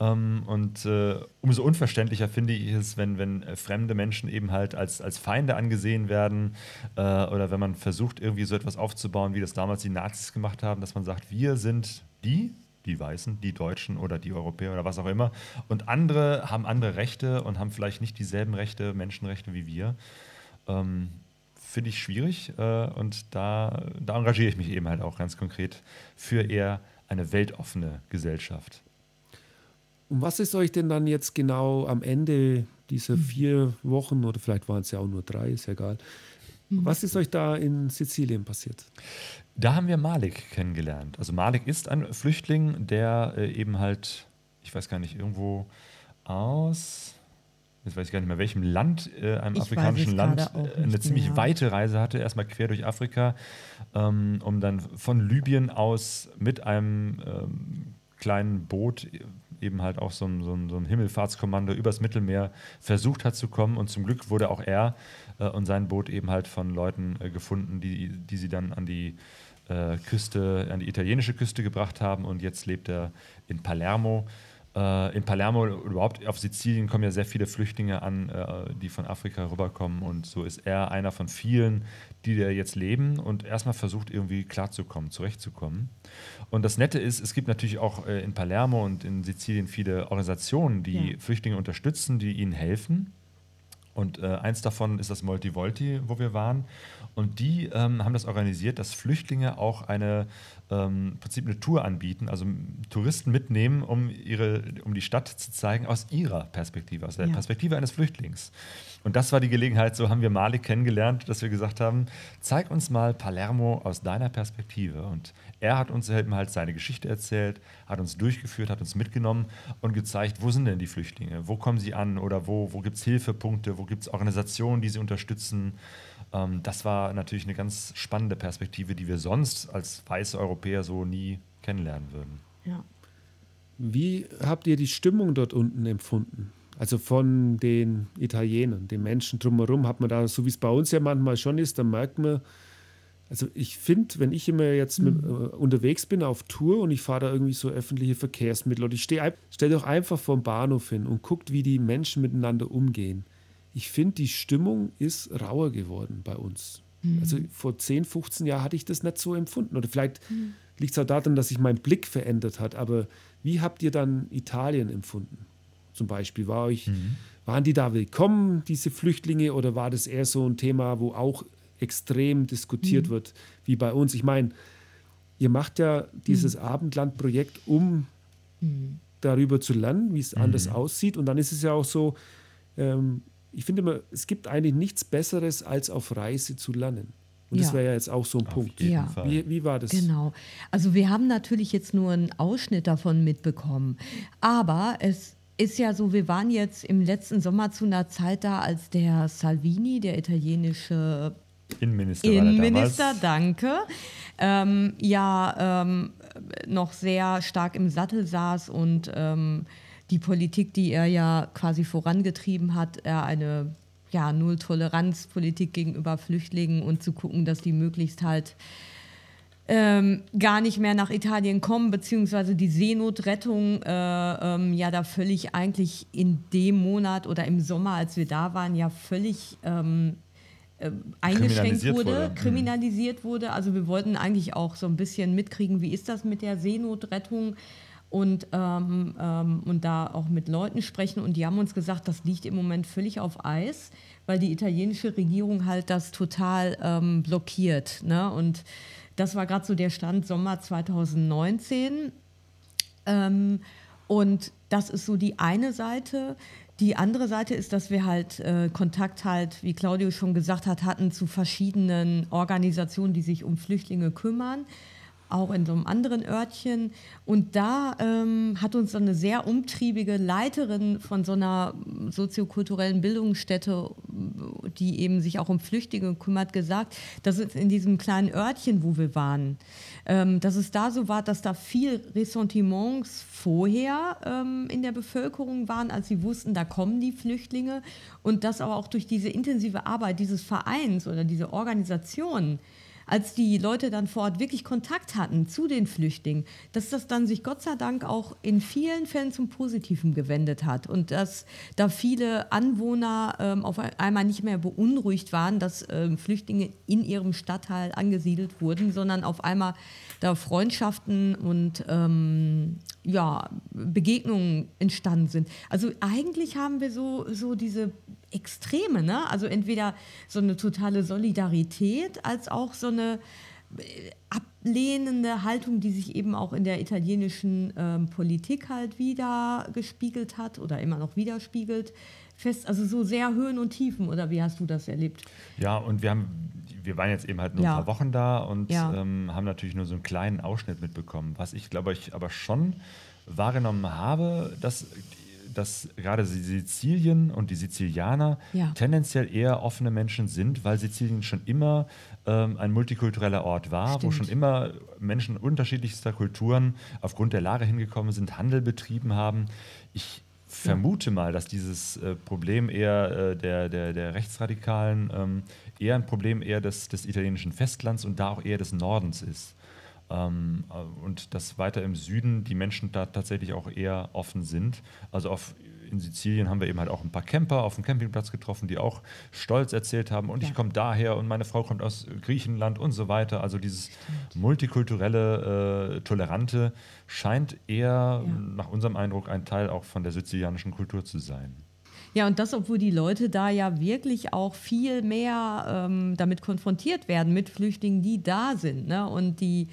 Ähm, und äh, umso unverständlicher finde ich es, wenn, wenn äh, fremde Menschen eben halt als, als Feinde angesehen werden äh, oder wenn man versucht, irgendwie so etwas aufzubauen, wie das damals die Nazis gemacht haben, dass man sagt, wir sind die, die Weißen, die Deutschen oder die Europäer oder was auch immer. Und andere haben andere Rechte und haben vielleicht nicht dieselben Rechte, Menschenrechte wie wir. Ähm, Finde ich schwierig äh, und da, da engagiere ich mich eben halt auch ganz konkret für eher eine weltoffene Gesellschaft. Und was ist euch denn dann jetzt genau am Ende dieser hm. vier Wochen oder vielleicht waren es ja auch nur drei, ist ja egal. Hm. Was ist euch da in Sizilien passiert? Da haben wir Malik kennengelernt. Also Malik ist ein Flüchtling, der äh, eben halt, ich weiß gar nicht, irgendwo aus jetzt weiß ich gar nicht mehr welchem Land, äh, einem ich afrikanischen Land, äh, eine ziemlich mehr. weite Reise hatte, erstmal quer durch Afrika, ähm, um dann von Libyen aus mit einem ähm, kleinen Boot eben halt auch so ein, so, ein, so ein, Himmelfahrtskommando übers Mittelmeer versucht hat zu kommen. Und zum Glück wurde auch er äh, und sein Boot eben halt von Leuten äh, gefunden, die, die sie dann an die äh, Küste, an die italienische Küste gebracht haben. Und jetzt lebt er in Palermo. Äh, in Palermo überhaupt auf Sizilien kommen ja sehr viele Flüchtlinge an, äh, die von Afrika rüberkommen. Und so ist er einer von vielen, die da jetzt leben und erstmal versucht, irgendwie klarzukommen, zurechtzukommen. Und das Nette ist, es gibt natürlich auch äh, in Palermo und in Sizilien viele Organisationen, die ja. Flüchtlinge unterstützen, die ihnen helfen. Und äh, eins davon ist das Multivolti, wo wir waren. Und die ähm, haben das organisiert, dass Flüchtlinge auch eine ähm, Prinzip eine Tour anbieten, also Touristen mitnehmen, um, ihre, um die Stadt zu zeigen aus ihrer Perspektive, aus der ja. Perspektive eines Flüchtlings. Und das war die Gelegenheit, so haben wir Malik kennengelernt, dass wir gesagt haben, zeig uns mal Palermo aus deiner Perspektive. Und er hat uns eben halt seine Geschichte erzählt, hat uns durchgeführt, hat uns mitgenommen und gezeigt, wo sind denn die Flüchtlinge, wo kommen sie an oder wo, wo gibt es Hilfepunkte, wo gibt es Organisationen, die sie unterstützen. Ähm, das war natürlich eine ganz spannende Perspektive, die wir sonst als weiße Europäer so nie kennenlernen würden. Ja. Wie habt ihr die Stimmung dort unten empfunden? Also von den Italienern, den Menschen drumherum, hat man da, so wie es bei uns ja manchmal schon ist, dann merkt man, also ich finde, wenn ich immer jetzt mhm. mit, äh, unterwegs bin auf Tour und ich fahre da irgendwie so öffentliche Verkehrsmittel und ich stehe stell doch einfach vom Bahnhof hin und guckt, wie die Menschen miteinander umgehen ich finde, die Stimmung ist rauer geworden bei uns. Mhm. Also vor 10, 15 Jahren hatte ich das nicht so empfunden. Oder vielleicht mhm. liegt es auch daran, dass sich mein Blick verändert hat. Aber wie habt ihr dann Italien empfunden? Zum Beispiel, war euch, mhm. waren die da willkommen, diese Flüchtlinge, oder war das eher so ein Thema, wo auch extrem diskutiert mhm. wird, wie bei uns? Ich meine, ihr macht ja dieses mhm. Abendlandprojekt, um mhm. darüber zu lernen, wie es anders aussieht. Und dann ist es ja auch so, ähm, ich finde immer, es gibt eigentlich nichts Besseres, als auf Reise zu lernen. Und ja. das wäre ja jetzt auch so ein auf Punkt. Ja. Wie, wie, war das? Genau. Also wir haben natürlich jetzt nur einen Ausschnitt davon mitbekommen. Aber es ist ja so, wir waren jetzt im letzten Sommer zu einer Zeit da, als der Salvini, der italienische Innenminister, Innenminister danke, ähm, ja ähm, noch sehr stark im Sattel saß und ähm, die Politik, die er ja quasi vorangetrieben hat, er eine ja, Null-Toleranz-Politik gegenüber Flüchtlingen und zu gucken, dass die möglichst halt ähm, gar nicht mehr nach Italien kommen, beziehungsweise die Seenotrettung äh, ähm, ja da völlig eigentlich in dem Monat oder im Sommer, als wir da waren, ja völlig ähm, äh, eingeschränkt wurde, wurde, mhm. kriminalisiert wurde. Also wir wollten eigentlich auch so ein bisschen mitkriegen, wie ist das mit der Seenotrettung? und, ähm, ähm, und da auch mit Leuten sprechen. Und die haben uns gesagt, das liegt im Moment völlig auf Eis, weil die italienische Regierung halt das total ähm, blockiert. Ne? Und das war gerade so der Stand Sommer 2019. Ähm, und das ist so die eine Seite. Die andere Seite ist, dass wir halt äh, Kontakt halt, wie Claudio schon gesagt hat, hatten zu verschiedenen Organisationen, die sich um Flüchtlinge kümmern auch in so einem anderen Örtchen. Und da ähm, hat uns eine sehr umtriebige Leiterin von so einer soziokulturellen Bildungsstätte, die eben sich auch um Flüchtlinge kümmert, gesagt, dass es in diesem kleinen Örtchen, wo wir waren, ähm, dass es da so war, dass da viel Ressentiments vorher ähm, in der Bevölkerung waren, als sie wussten, da kommen die Flüchtlinge. Und dass aber auch durch diese intensive Arbeit dieses Vereins oder diese Organisation, als die Leute dann vor Ort wirklich Kontakt hatten zu den Flüchtlingen, dass das dann sich Gott sei Dank auch in vielen Fällen zum Positiven gewendet hat und dass da viele Anwohner ähm, auf einmal nicht mehr beunruhigt waren, dass ähm, Flüchtlinge in ihrem Stadtteil angesiedelt wurden, sondern auf einmal da Freundschaften und ähm, ja, Begegnungen entstanden sind. Also eigentlich haben wir so, so diese Extreme, ne? Also entweder so eine totale Solidarität als auch so eine äh, ablehnende Haltung, die sich eben auch in der italienischen ähm, Politik halt wieder gespiegelt hat oder immer noch widerspiegelt. Fest, also so sehr Höhen und Tiefen, oder wie hast du das erlebt? Ja, und wir haben, wir waren jetzt eben halt nur ja. ein paar Wochen da und ja. ähm, haben natürlich nur so einen kleinen Ausschnitt mitbekommen. Was ich glaube ich aber schon wahrgenommen habe, dass dass gerade Sizilien und die Sizilianer Ja. tendenziell eher offene Menschen sind, weil Sizilien schon immer ähm, ein multikultureller Ort war, wo Stimmt. schon immer Menschen unterschiedlichster Kulturen aufgrund der Lage hingekommen sind, Handel betrieben haben. Ich vermute mal, dass dieses äh, Problem eher äh, der, der, der Rechtsradikalen ähm, eher ein Problem eher des, des italienischen Festlands und da auch eher des Nordens ist. Ähm, äh, und dass weiter im Süden die Menschen da tatsächlich auch eher offen sind. Also auf, in Sizilien haben wir eben halt auch ein paar Camper auf dem Campingplatz getroffen, die auch stolz erzählt haben, und Ja. ich komme daher und meine Frau kommt aus Griechenland und so weiter. Also dieses multikulturelle, äh, tolerante scheint eher Ja. nach unserem Eindruck ein Teil auch von der sizilianischen Kultur zu sein. Ja, und das, obwohl die Leute da ja wirklich auch viel mehr ähm, damit konfrontiert werden, mit Flüchtlingen, die da sind ne? und die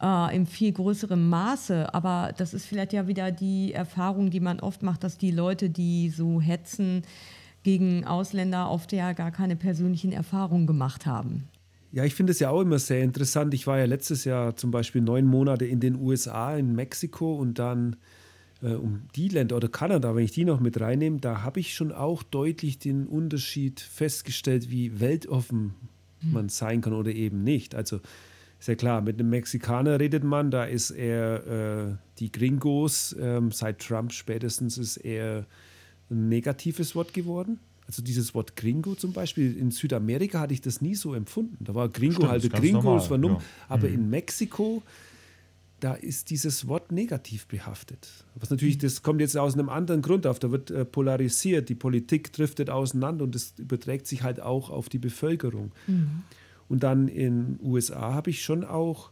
äh, im viel größeren Maße. Aber das ist vielleicht ja wieder die Erfahrung, die man oft macht, dass die Leute, die so hetzen gegen Ausländer, oft ja gar keine persönlichen Erfahrungen gemacht haben. Ja, ich finde es ja auch immer sehr interessant. Ich war ja letztes Jahr zum Beispiel neun Monate in den USA, in Mexiko und dann äh, um die Länder oder Kanada, wenn ich die noch mit reinnehme, da habe ich schon auch deutlich den Unterschied festgestellt, wie weltoffen man sein kann oder eben nicht. Also ist ja klar, mit einem Mexikaner redet man, da ist er äh, die Gringos, ähm, seit Trump spätestens ist er ein negatives Wort geworden. Also dieses Wort Gringo zum Beispiel, in Südamerika hatte ich das nie so empfunden. Da war Gringo Stimmt, halt Gringo, es war dumm. ja. Aber in Mexiko, da ist dieses Wort negativ behaftet. Was natürlich, das kommt jetzt aus einem anderen Grund auf. Da wird äh, polarisiert, die Politik driftet auseinander und das überträgt sich halt auch auf die Bevölkerung. Und dann in USA habe ich schon auch,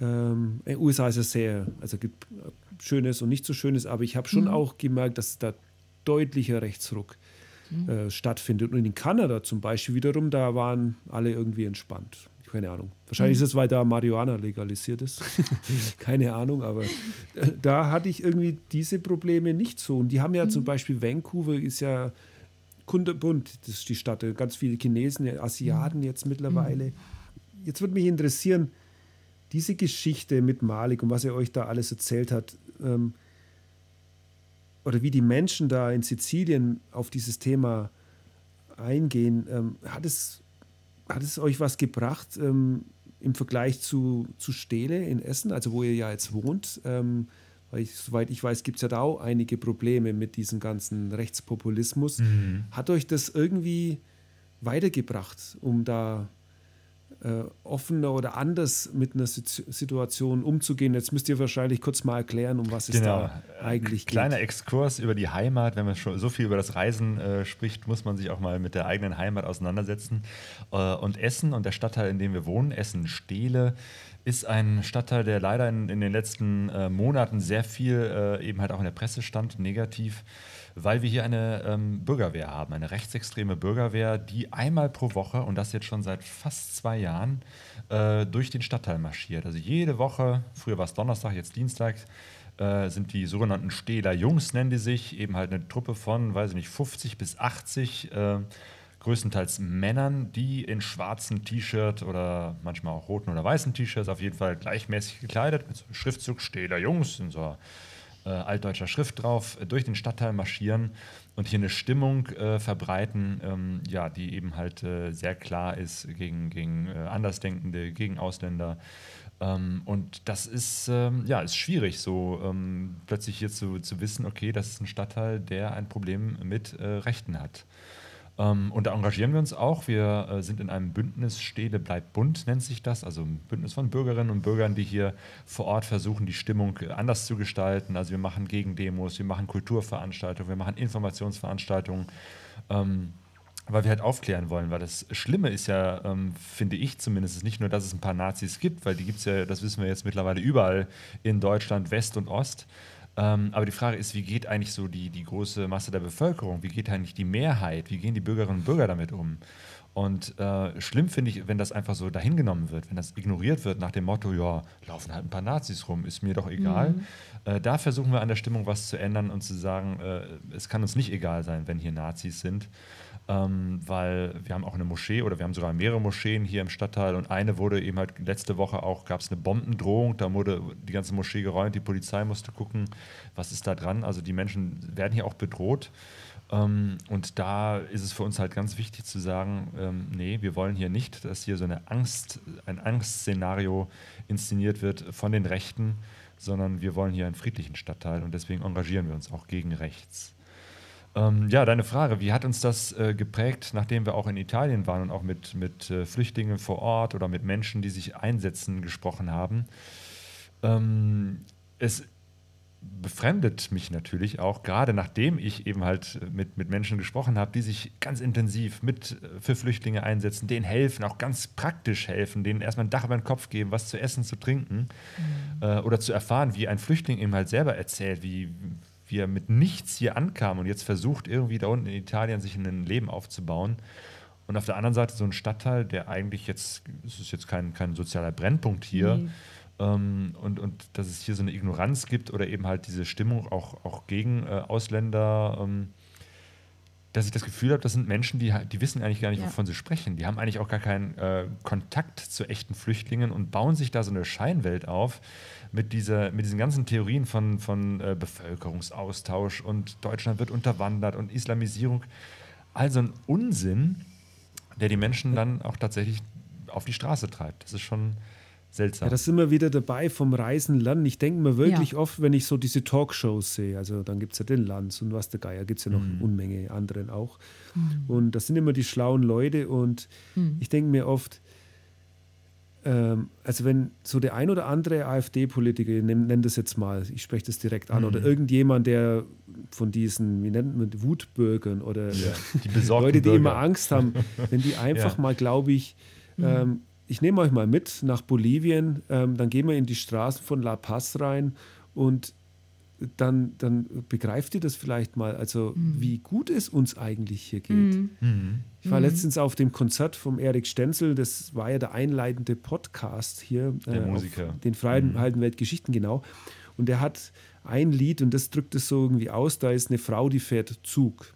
ähm, in USA ist es sehr, also gibt äh, Schönes und nicht so Schönes, aber ich habe schon auch gemerkt, dass da deutlicher Rechtsruck äh, stattfindet. Und in Kanada zum Beispiel wiederum, da waren alle irgendwie entspannt. Keine Ahnung. Wahrscheinlich ist es, weil da Marihuana legalisiert ist. Keine Ahnung, aber äh, da hatte ich irgendwie diese Probleme nicht so. Und die haben ja zum Beispiel, Vancouver ist ja kunderbunt, das ist die Stadt, äh, ganz viele Chinesen, äh, Asiaten jetzt mittlerweile. Jetzt würde mich interessieren, diese Geschichte mit Malik und was er euch da alles erzählt hat, ähm, oder wie die Menschen da in Sizilien auf dieses Thema eingehen, ähm, hat, es, hat es euch was gebracht ähm, im Vergleich zu, zu Stele in Essen, also wo ihr ja jetzt wohnt? Ähm, weil ich, soweit ich weiß, gibt es ja da auch einige Probleme mit diesem ganzen Rechtspopulismus. Hat euch das irgendwie weitergebracht, um da äh, offener oder anders mit einer Sit- Situation umzugehen? Jetzt müsst ihr wahrscheinlich kurz mal erklären, um was es da eigentlich Genau. Kleiner geht. Exkurs über die Heimat. Wenn man schon so viel über das Reisen äh, spricht, muss man sich auch mal mit der eigenen Heimat auseinandersetzen. Äh, und Essen und der Stadtteil, in dem wir wohnen, Essen-Stehle, ist ein Stadtteil, der leider in, in den letzten äh, Monaten sehr viel äh, eben halt auch in der Presse stand, negativ, weil wir hier eine ähm, Bürgerwehr haben, eine rechtsextreme Bürgerwehr, die einmal pro Woche, und das jetzt schon seit fast zwei Jahren, äh, durch den Stadtteil marschiert. Also jede Woche, früher war es Donnerstag, jetzt Dienstag, äh, sind die sogenannten Stehler Jungs, nennen die sich, eben halt eine Truppe von, weiß ich nicht, 50 bis 80 äh, größtenteils Männern, die in schwarzen T-Shirt oder manchmal auch roten oder weißen T-Shirts auf jeden Fall gleichmäßig gekleidet mit so einem Schriftzug Stehler Jungs in so äh, altdeutscher Schrift drauf äh, durch den Stadtteil marschieren und hier eine Stimmung äh, verbreiten, ähm, ja, die eben halt äh, sehr klar ist gegen, gegen äh, Andersdenkende, gegen Ausländer. Ähm, und das ist, ähm, ja, ist schwierig, so ähm, plötzlich hier zu, zu wissen, okay, das ist ein Stadtteil, der ein Problem mit äh, Rechten hat. Ähm, und da engagieren wir uns auch. Wir äh, sind in einem Bündnis Stede bleibt bunt, nennt sich das. Also ein Bündnis von Bürgerinnen und Bürgern, die hier vor Ort versuchen, die Stimmung äh, anders zu gestalten. Also wir machen Gegendemos, wir machen Kulturveranstaltungen, wir machen Informationsveranstaltungen. Ähm, weil wir halt aufklären wollen, weil das Schlimme ist ja, ähm, finde ich zumindest, nicht nur, dass es ein paar Nazis gibt, weil die gibt es ja, das wissen wir jetzt mittlerweile überall in Deutschland, West und Ost. Ähm, aber die Frage ist, wie geht eigentlich so die, die große Masse der Bevölkerung, wie geht eigentlich die Mehrheit, wie gehen die Bürgerinnen und Bürger damit um? Und äh, schlimm finde ich, wenn das einfach so dahingenommen wird, wenn das ignoriert wird nach dem Motto, ja, laufen halt ein paar Nazis rum, ist mir doch egal. Mhm. Äh, da versuchen wir an der Stimmung was zu ändern und zu sagen, äh, es kann uns nicht egal sein, wenn hier Nazis sind. Ähm, weil wir haben auch eine Moschee oder wir haben sogar mehrere Moscheen hier im Stadtteil und eine wurde eben halt letzte Woche auch, gab es eine Bombendrohung, da wurde die ganze Moschee geräumt, die Polizei musste gucken, was ist da dran. Also die Menschen werden hier auch bedroht. Ähm, und da ist es für uns halt ganz wichtig zu sagen, ähm, nee, wir wollen hier nicht, dass hier so eine Angst, ein Angstszenario inszeniert wird von den Rechten, sondern wir wollen hier einen friedlichen Stadtteil und deswegen engagieren wir uns auch gegen rechts. Ähm, ja, deine Frage, wie hat uns das äh, geprägt, nachdem wir auch in Italien waren und auch mit, mit äh, Flüchtlingen vor Ort oder mit Menschen, die sich einsetzen, gesprochen haben? Ähm, es befremdet mich natürlich auch, gerade nachdem ich eben halt mit, mit Menschen gesprochen habe, die sich ganz intensiv mit äh, für Flüchtlinge einsetzen, denen helfen, auch ganz praktisch helfen, denen erstmal ein Dach über den Kopf geben, was zu essen, zu trinken mhm. äh, oder zu erfahren, wie ein Flüchtling eben halt selber erzählt, wie, wie er mit nichts hier ankam und jetzt versucht, irgendwie da unten in Italien sich ein Leben aufzubauen. Und auf der anderen Seite so ein Stadtteil, der eigentlich jetzt, es ist jetzt kein, kein sozialer Brennpunkt hier, nee ähm, und, und dass es hier so eine Ignoranz gibt oder eben halt diese Stimmung auch, auch gegen äh, Ausländer, ähm, dass ich das Gefühl habe, das sind Menschen, die, die wissen eigentlich gar nicht, ja. wovon sie sprechen. Die haben eigentlich auch gar keinen äh, Kontakt zu echten Flüchtlingen und bauen sich da so eine Scheinwelt auf mit, dieser, mit diesen ganzen Theorien von, von äh, Bevölkerungsaustausch und Deutschland wird unterwandert und Islamisierung. Also ein Unsinn, der die Menschen dann auch tatsächlich auf die Straße treibt. Das ist schon seltsam. Ja, da sind wir wieder dabei vom Reisen lernen. Ich denke mir wirklich ja. oft, wenn ich so diese Talkshows sehe, also dann gibt es ja den Lanz und was der Geier, gibt es ja noch mhm. Unmenge anderen auch. Mhm. Und das sind immer die schlauen Leute und mhm. ich denke mir oft, ähm, also wenn so der ein oder andere AfD-Politiker, ich nenne das jetzt mal, ich spreche das direkt an, oder mhm. irgendjemand, der von diesen, wie nennt man, Wutbürgern oder ja, die Leute, die Bürger. immer Angst haben, wenn die einfach ja. mal, glaube ich, mhm. ähm, ich nehme euch mal mit nach Bolivien, ähm, dann gehen wir in die Straßen von La Paz rein und dann, dann begreift ihr das vielleicht mal, also mhm. wie gut es uns eigentlich hier geht. Mhm. mhm. Ich war mhm. letztens auf dem Konzert vom Erik Stenzel, das war ja der einleitende Podcast hier, der äh, Musiker. den Freien mhm. Weltgeschichten, genau. Und er hat ein Lied und das drückt es so irgendwie aus, da ist eine Frau, die fährt Zug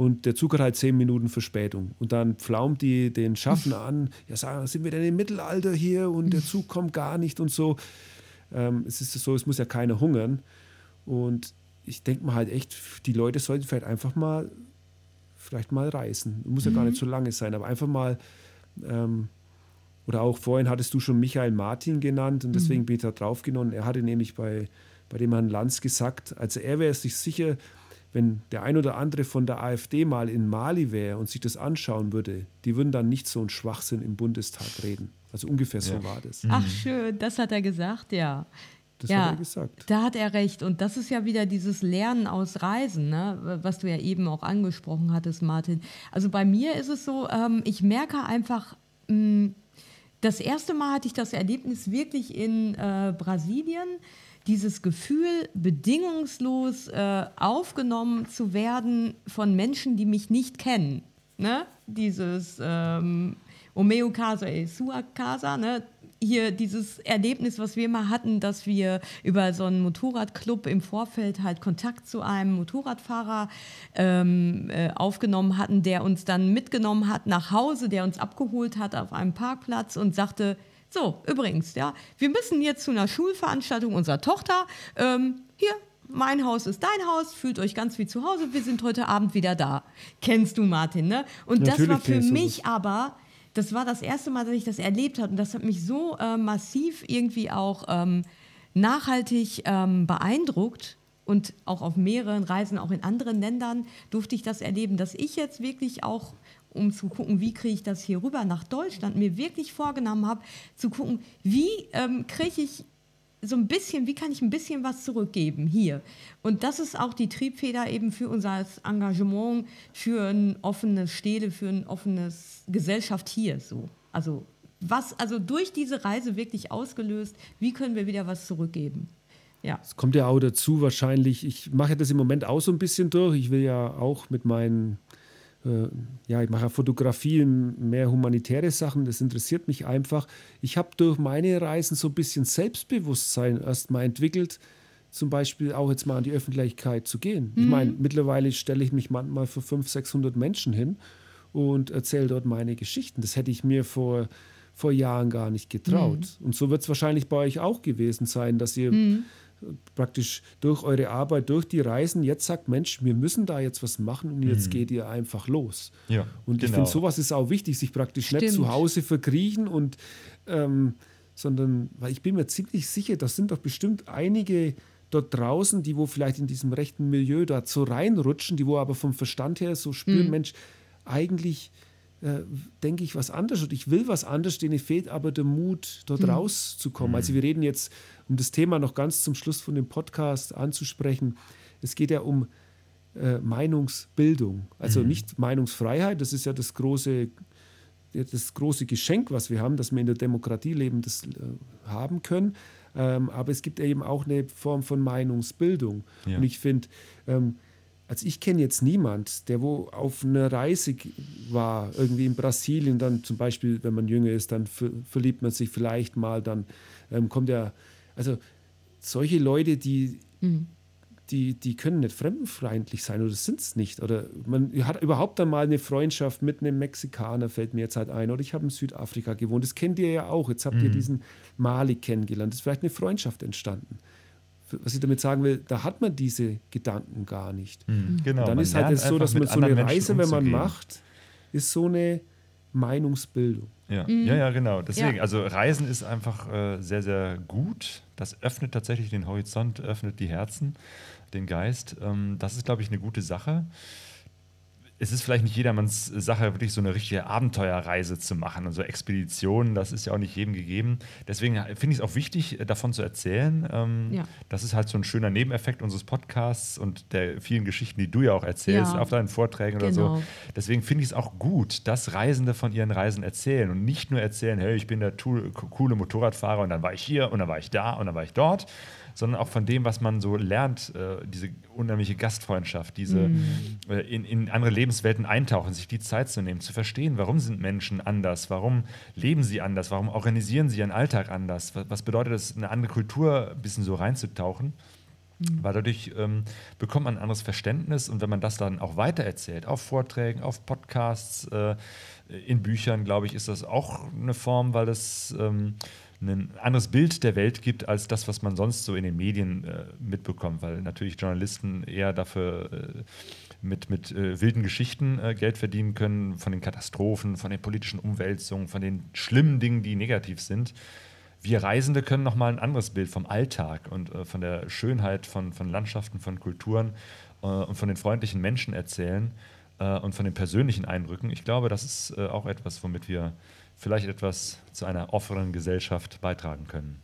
und der Zug hat halt zehn Minuten Verspätung. Und dann pflaumt die den Schaffner an, ja, sagen, sind wir denn im Mittelalter hier und der Zug kommt gar nicht und so. Ähm, es ist so, es muss ja keiner hungern. Und ich denke mal halt echt, die Leute sollten vielleicht einfach mal, vielleicht mal reisen. Muss ja mhm. gar nicht mhm. so lange sein, aber einfach mal, ähm, oder auch vorhin hattest du schon Michael Martin genannt und deswegen mhm. bin ich da draufgenommen. Er hatte nämlich bei, bei dem Herrn Lanz gesagt, also er wäre sich sicher, wenn der ein oder andere von der AfD mal in Mali wäre und sich das anschauen würde, die würden dann nicht so einen Schwachsinn im Bundestag reden. Also ungefähr so war das. Ach schön, das hat er gesagt, ja. Das ja, hat er gesagt. Da hat er recht. Und das ist ja wieder dieses Lernen aus Reisen, ne? was du ja eben auch angesprochen hattest, Martin. Also bei mir ist es so, ähm, ich merke einfach, mh, mm, das erste Mal hatte ich das Erlebnis wirklich in äh, Brasilien dieses Gefühl, bedingungslos äh, aufgenommen zu werden von Menschen, die mich nicht kennen. Ne? Dieses ähm, Omeo Casa e Sua Casa, ne? Hier dieses Erlebnis, was wir immer hatten, dass wir über so einen Motorradclub im Vorfeld halt Kontakt zu einem Motorradfahrer ähm, äh, aufgenommen hatten, der uns dann mitgenommen hat nach Hause, der uns abgeholt hat auf einem Parkplatz und sagte, so, übrigens, ja, wir müssen jetzt zu einer Schulveranstaltung unserer Tochter. Ähm, hier, mein Haus ist dein Haus, fühlt euch ganz wie zu Hause, wir sind heute Abend wieder da. Kennst du Martin, ne? Und Natürlich das war für mich aber, das war das erste Mal, dass ich das erlebt habe und das hat mich so äh, massiv irgendwie auch ähm, nachhaltig ähm, beeindruckt. Und auch auf mehreren Reisen, auch in anderen Ländern durfte ich das erleben, dass ich jetzt wirklich auch um zu gucken, wie kriege ich das hier rüber nach Deutschland, mir wirklich vorgenommen habe, zu gucken, wie ähm, kriege ich so ein bisschen, wie kann ich ein bisschen was zurückgeben hier? Und das ist auch die Triebfeder eben für unser Engagement für ein offenes Städte, für ein offenes Gesellschaft hier so. Also was, also durch diese Reise wirklich ausgelöst, wie können wir wieder was zurückgeben? Ja. Es kommt ja auch dazu wahrscheinlich, ich mache das im Moment auch so ein bisschen durch. Ich will ja auch mit meinen ja, ich mache Fotografie, mehr humanitäre Sachen, das interessiert mich einfach. Ich habe durch meine Reisen so ein bisschen Selbstbewusstsein erst mal entwickelt, zum Beispiel auch jetzt mal an die Öffentlichkeit zu gehen. Mhm. Ich meine, mittlerweile stelle ich mich manchmal für 500, 600 Menschen hin und erzähle dort meine Geschichten. Das hätte ich mir vor, vor Jahren gar nicht getraut. Mhm. Und so wird es wahrscheinlich bei euch auch gewesen sein, dass ihr mhm. Praktisch durch eure Arbeit, durch die Reisen jetzt sagt, Mensch, wir müssen da jetzt was machen und jetzt mhm. geht ihr einfach los. Ja, und ich genau. finde, sowas ist auch wichtig, sich praktisch Stimmt. nicht zu Hause verkriechen und ähm, sondern, weil ich bin mir ziemlich sicher, das sind doch bestimmt einige dort draußen, die wo vielleicht in diesem rechten Milieu da so reinrutschen, die wo aber vom Verstand her so spüren, mhm. Mensch, eigentlich äh, denke ich was anderes und ich will was anderes, denen fehlt aber der Mut, dort mhm. rauszukommen. Also wir reden jetzt, um das Thema noch ganz zum Schluss von dem Podcast anzusprechen, es geht ja um äh, Meinungsbildung, also mhm. nicht Meinungsfreiheit, das ist ja das große, das große Geschenk, was wir haben, dass wir in der Demokratie leben, das äh, haben können. Ähm, aber es gibt eben auch eine Form von Meinungsbildung. Ja. Und ich finde, ähm, also ich kenne jetzt niemand, der wo auf einer Reise war, irgendwie in Brasilien, dann zum Beispiel, wenn man jünger ist, dann verliebt man sich vielleicht mal, dann ähm, kommt er, also solche Leute, die, mhm. die, die können nicht fremdenfeindlich sein oder sind es nicht. Oder man hat überhaupt einmal eine Freundschaft mit einem Mexikaner, fällt mir jetzt halt ein. Oder ich habe in Südafrika gewohnt, das kennt ihr ja auch. Jetzt habt mhm. ihr diesen Mali kennengelernt, es ist vielleicht eine Freundschaft entstanden was ich damit sagen will, da hat man diese Gedanken gar nicht. Mhm. Genau, dann ist halt es so, dass man so eine Reise, wenn man macht, ist so eine Meinungsbildung. Ja, mhm. ja, ja, genau. Deswegen, ja. also Reisen ist einfach äh, sehr, sehr gut. Das öffnet tatsächlich den Horizont, öffnet die Herzen, den Geist. Ähm, das ist, glaube ich, eine gute Sache es ist vielleicht nicht jedermanns Sache, wirklich so eine richtige Abenteuerreise zu machen und so Expeditionen, das ist ja auch nicht jedem gegeben. Deswegen finde ich es auch wichtig, davon zu erzählen. Ähm, ja. Das ist halt so ein schöner Nebeneffekt unseres Podcasts und der vielen Geschichten, die du ja auch erzählst ja. auf deinen Vorträgen genau. oder so. Genau. Deswegen finde ich es auch gut, dass Reisende von ihren Reisen erzählen und nicht nur erzählen, hey, ich bin der coole Motorradfahrer und dann war ich hier und dann war ich da und dann war ich dort, sondern auch von dem, was man so lernt, äh, diese unheimliche Gastfreundschaft, diese mhm. äh, in, in andere Lebenswelten eintauchen, sich die Zeit zu nehmen, zu verstehen, warum sind Menschen anders, warum leben sie anders, warum organisieren sie ihren Alltag anders, was, was bedeutet es, eine andere Kultur ein bisschen so reinzutauchen. Mhm. Weil dadurch ähm, bekommt man ein anderes Verständnis und wenn man das dann auch weitererzählt, auf Vorträgen, auf Podcasts, äh, in Büchern, glaube ich, ist das auch eine Form, weil das ähm, ein anderes Bild der Welt gibt als das, was man sonst so in den Medien äh, mitbekommt, weil natürlich Journalisten eher dafür äh, mit, mit äh, wilden Geschichten äh, Geld verdienen können, von den Katastrophen, von den politischen Umwälzungen, von den schlimmen Dingen, die negativ sind. Wir Reisende können nochmal ein anderes Bild vom Alltag und äh, von der Schönheit von, von Landschaften, von Kulturen äh, und von den freundlichen Menschen erzählen und von den persönlichen Eindrücken. Ich glaube, das ist auch etwas, womit wir vielleicht etwas zu einer offenen Gesellschaft beitragen können.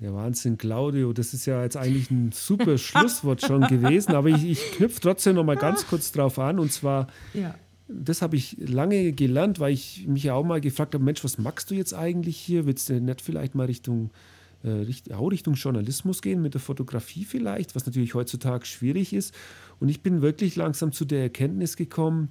Ja, Wahnsinn, Claudio, das ist ja jetzt eigentlich ein super Schlusswort schon gewesen, aber ich, ich knüpfe trotzdem noch mal ganz kurz drauf an und zwar, ja. das habe ich lange gelernt, weil ich mich ja auch mal gefragt habe, Mensch, was magst du jetzt eigentlich hier? Willst du nicht vielleicht mal Richtung, äh, Richtung, auch Richtung Journalismus gehen, mit der Fotografie vielleicht, was natürlich heutzutage schwierig ist und ich bin wirklich langsam zu der Erkenntnis gekommen,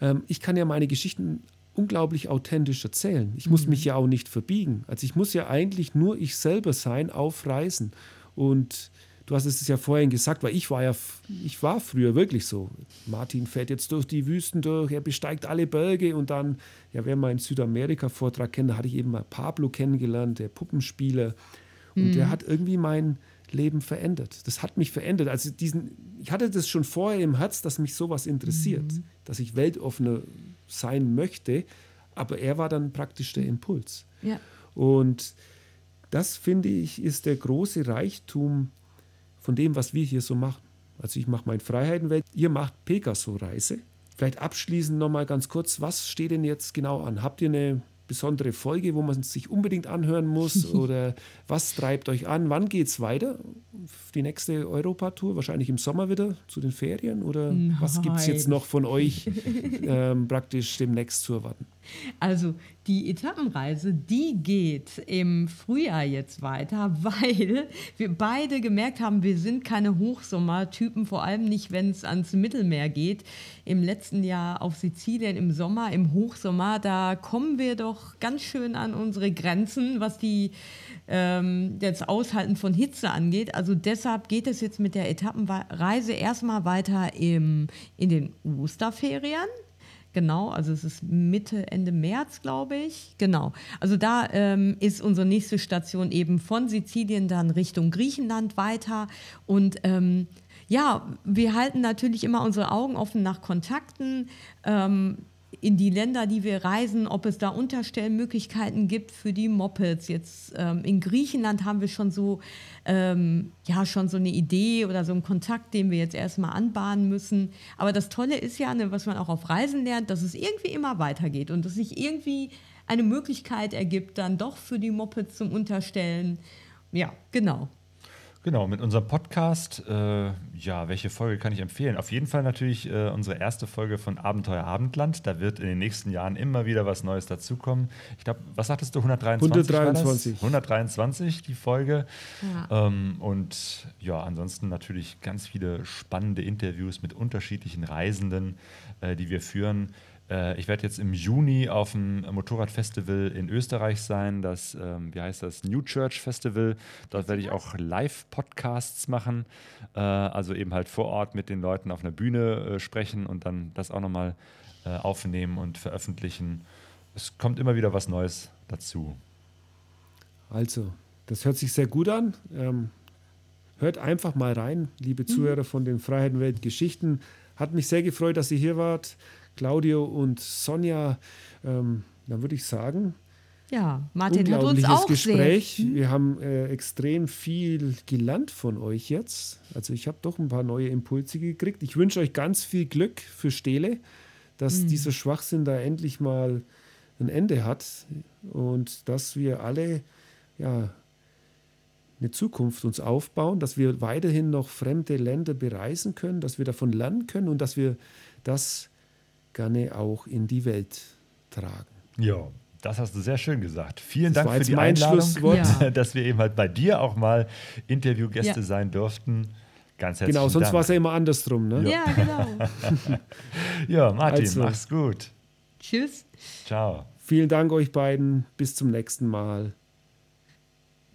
ähm, ich kann ja meine Geschichten unglaublich authentisch erzählen. Ich muss mhm. mich ja auch nicht verbiegen. Also ich muss ja eigentlich nur ich selber sein auf Reisen. Und du hast es ja vorhin gesagt, weil ich war ja, ich war früher wirklich so. Martin fährt jetzt durch die Wüsten durch, er besteigt alle Berge und dann, ja, wer mal einen Südamerika-Vortrag kennt, da hatte ich eben mal Pablo kennengelernt, der Puppenspieler. Und mhm. der hat irgendwie mein Leben verändert. Das hat mich verändert. Also diesen, ich hatte das schon vorher im Herz, dass mich sowas interessiert, mhm. dass ich weltoffener sein möchte, aber er war dann praktisch der Impuls. Ja. Und das finde ich ist der große Reichtum von dem, was wir hier so machen. Also ich mache mein Freiheitenwelt, ihr macht Pegaso-Reise. Vielleicht abschließend nochmal ganz kurz, was steht denn jetzt genau an? Habt ihr eine besondere Folge, wo man sich unbedingt anhören muss? Oder was treibt euch an? Wann geht es weiter? Die nächste Europatour? Wahrscheinlich im Sommer wieder zu den Ferien? Oder Nein. was gibt es jetzt noch von euch ähm, praktisch demnächst zu erwarten? Also die Etappenreise, die geht im Frühjahr jetzt weiter, weil wir beide gemerkt haben, wir sind keine Hochsommertypen, vor allem nicht, wenn es ans Mittelmeer geht. Im letzten Jahr auf Sizilien im Sommer, im Hochsommer, da kommen wir doch ganz schön an unsere Grenzen, was die ähm, das Aushalten von Hitze angeht. Also deshalb geht es jetzt mit der Etappenreise erstmal weiter im, in den Osterferien. Genau, also es ist Mitte, Ende März, glaube ich. Genau. Also da ähm, ist unsere nächste Station eben von Sizilien dann Richtung Griechenland weiter. Und ähm, ja, wir halten natürlich immer unsere Augen offen nach Kontakten. Ähm, in die Länder, die wir reisen, ob es da Unterstellmöglichkeiten gibt für die Mopeds. Jetzt ähm, in Griechenland haben wir schon so, ähm, ja, schon so eine Idee oder so einen Kontakt, den wir jetzt erstmal anbahnen müssen. Aber das Tolle ist ja, ne, was man auch auf Reisen lernt, dass es irgendwie immer weitergeht und dass sich irgendwie eine Möglichkeit ergibt, dann doch für die Mopeds zum Unterstellen. Ja, genau. Genau, mit unserem Podcast, äh, ja, welche Folge kann ich empfehlen? Auf jeden Fall natürlich äh, unsere erste Folge von Abenteuer Abendland. Da wird in den nächsten Jahren immer wieder was Neues dazukommen. Ich glaube, was sagtest du, 123? 123. 123, die Folge. Ja. Ähm, und ja, ansonsten natürlich ganz viele spannende Interviews mit unterschiedlichen Reisenden, äh, die wir führen. Äh, ich werde jetzt im Juni auf dem Motorradfestival in Österreich sein, das, ähm, wie heißt das, New Church Festival. Dort werde ich auch Live-Podcasts machen, äh, also eben halt vor Ort mit den Leuten auf einer Bühne äh, sprechen und dann das auch nochmal äh, aufnehmen und veröffentlichen. Es kommt immer wieder was Neues dazu. Also, das hört sich sehr gut an. Ähm, hört einfach mal rein, liebe mhm. Zuhörer von den Freiheitenwelt Geschichten. Hat mich sehr gefreut, dass ihr hier wart. Claudio und Sonja, ähm, dann würde ich sagen, ja, Martin hat uns auch Gespräch. Sehr. Hm? Wir haben äh, extrem viel gelernt von euch jetzt. Also ich habe doch ein paar neue Impulse gekriegt. Ich wünsche euch ganz viel Glück für Stele, dass hm. dieser Schwachsinn da endlich mal ein Ende hat und dass wir alle ja eine Zukunft uns aufbauen, dass wir weiterhin noch fremde Länder bereisen können, dass wir davon lernen können und dass wir das gerne auch in die Welt tragen. Ja, das hast du sehr schön gesagt. Vielen das Dank für die Einladung, ja. dass wir eben halt bei dir auch mal Interviewgäste ja. sein durften. Ganz herzlichen Genau, sonst war es ja immer andersrum. Ne? Ja, genau. ja, Martin, also, mach's gut. Tschüss. Ciao. Vielen Dank euch beiden. Bis zum nächsten Mal.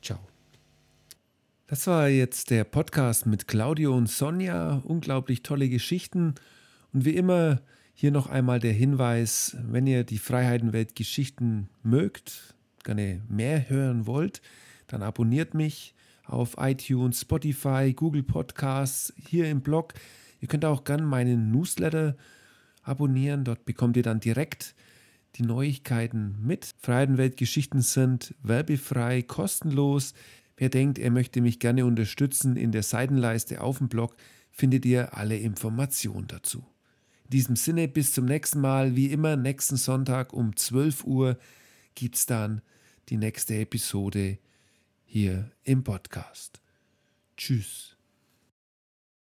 Ciao. Das war jetzt der Podcast mit Claudio und Sonja. Unglaublich tolle Geschichten. Und wie immer hier noch einmal der Hinweis, wenn ihr die Freiheitenwelt Geschichten mögt, gerne mehr hören wollt, dann abonniert mich auf iTunes, Spotify, Google Podcasts, hier im Blog. Ihr könnt auch gerne meinen Newsletter abonnieren. Dort bekommt ihr dann direkt die Neuigkeiten mit. Freiheitenwelt Geschichten sind werbefrei, kostenlos. Wer denkt, er möchte mich gerne unterstützen, in der Seitenleiste auf dem Blog findet ihr alle Informationen dazu. In diesem Sinne, bis zum nächsten Mal. Wie immer, nächsten Sonntag um 12 Uhr gibt es dann die nächste Episode hier im Podcast. Tschüss.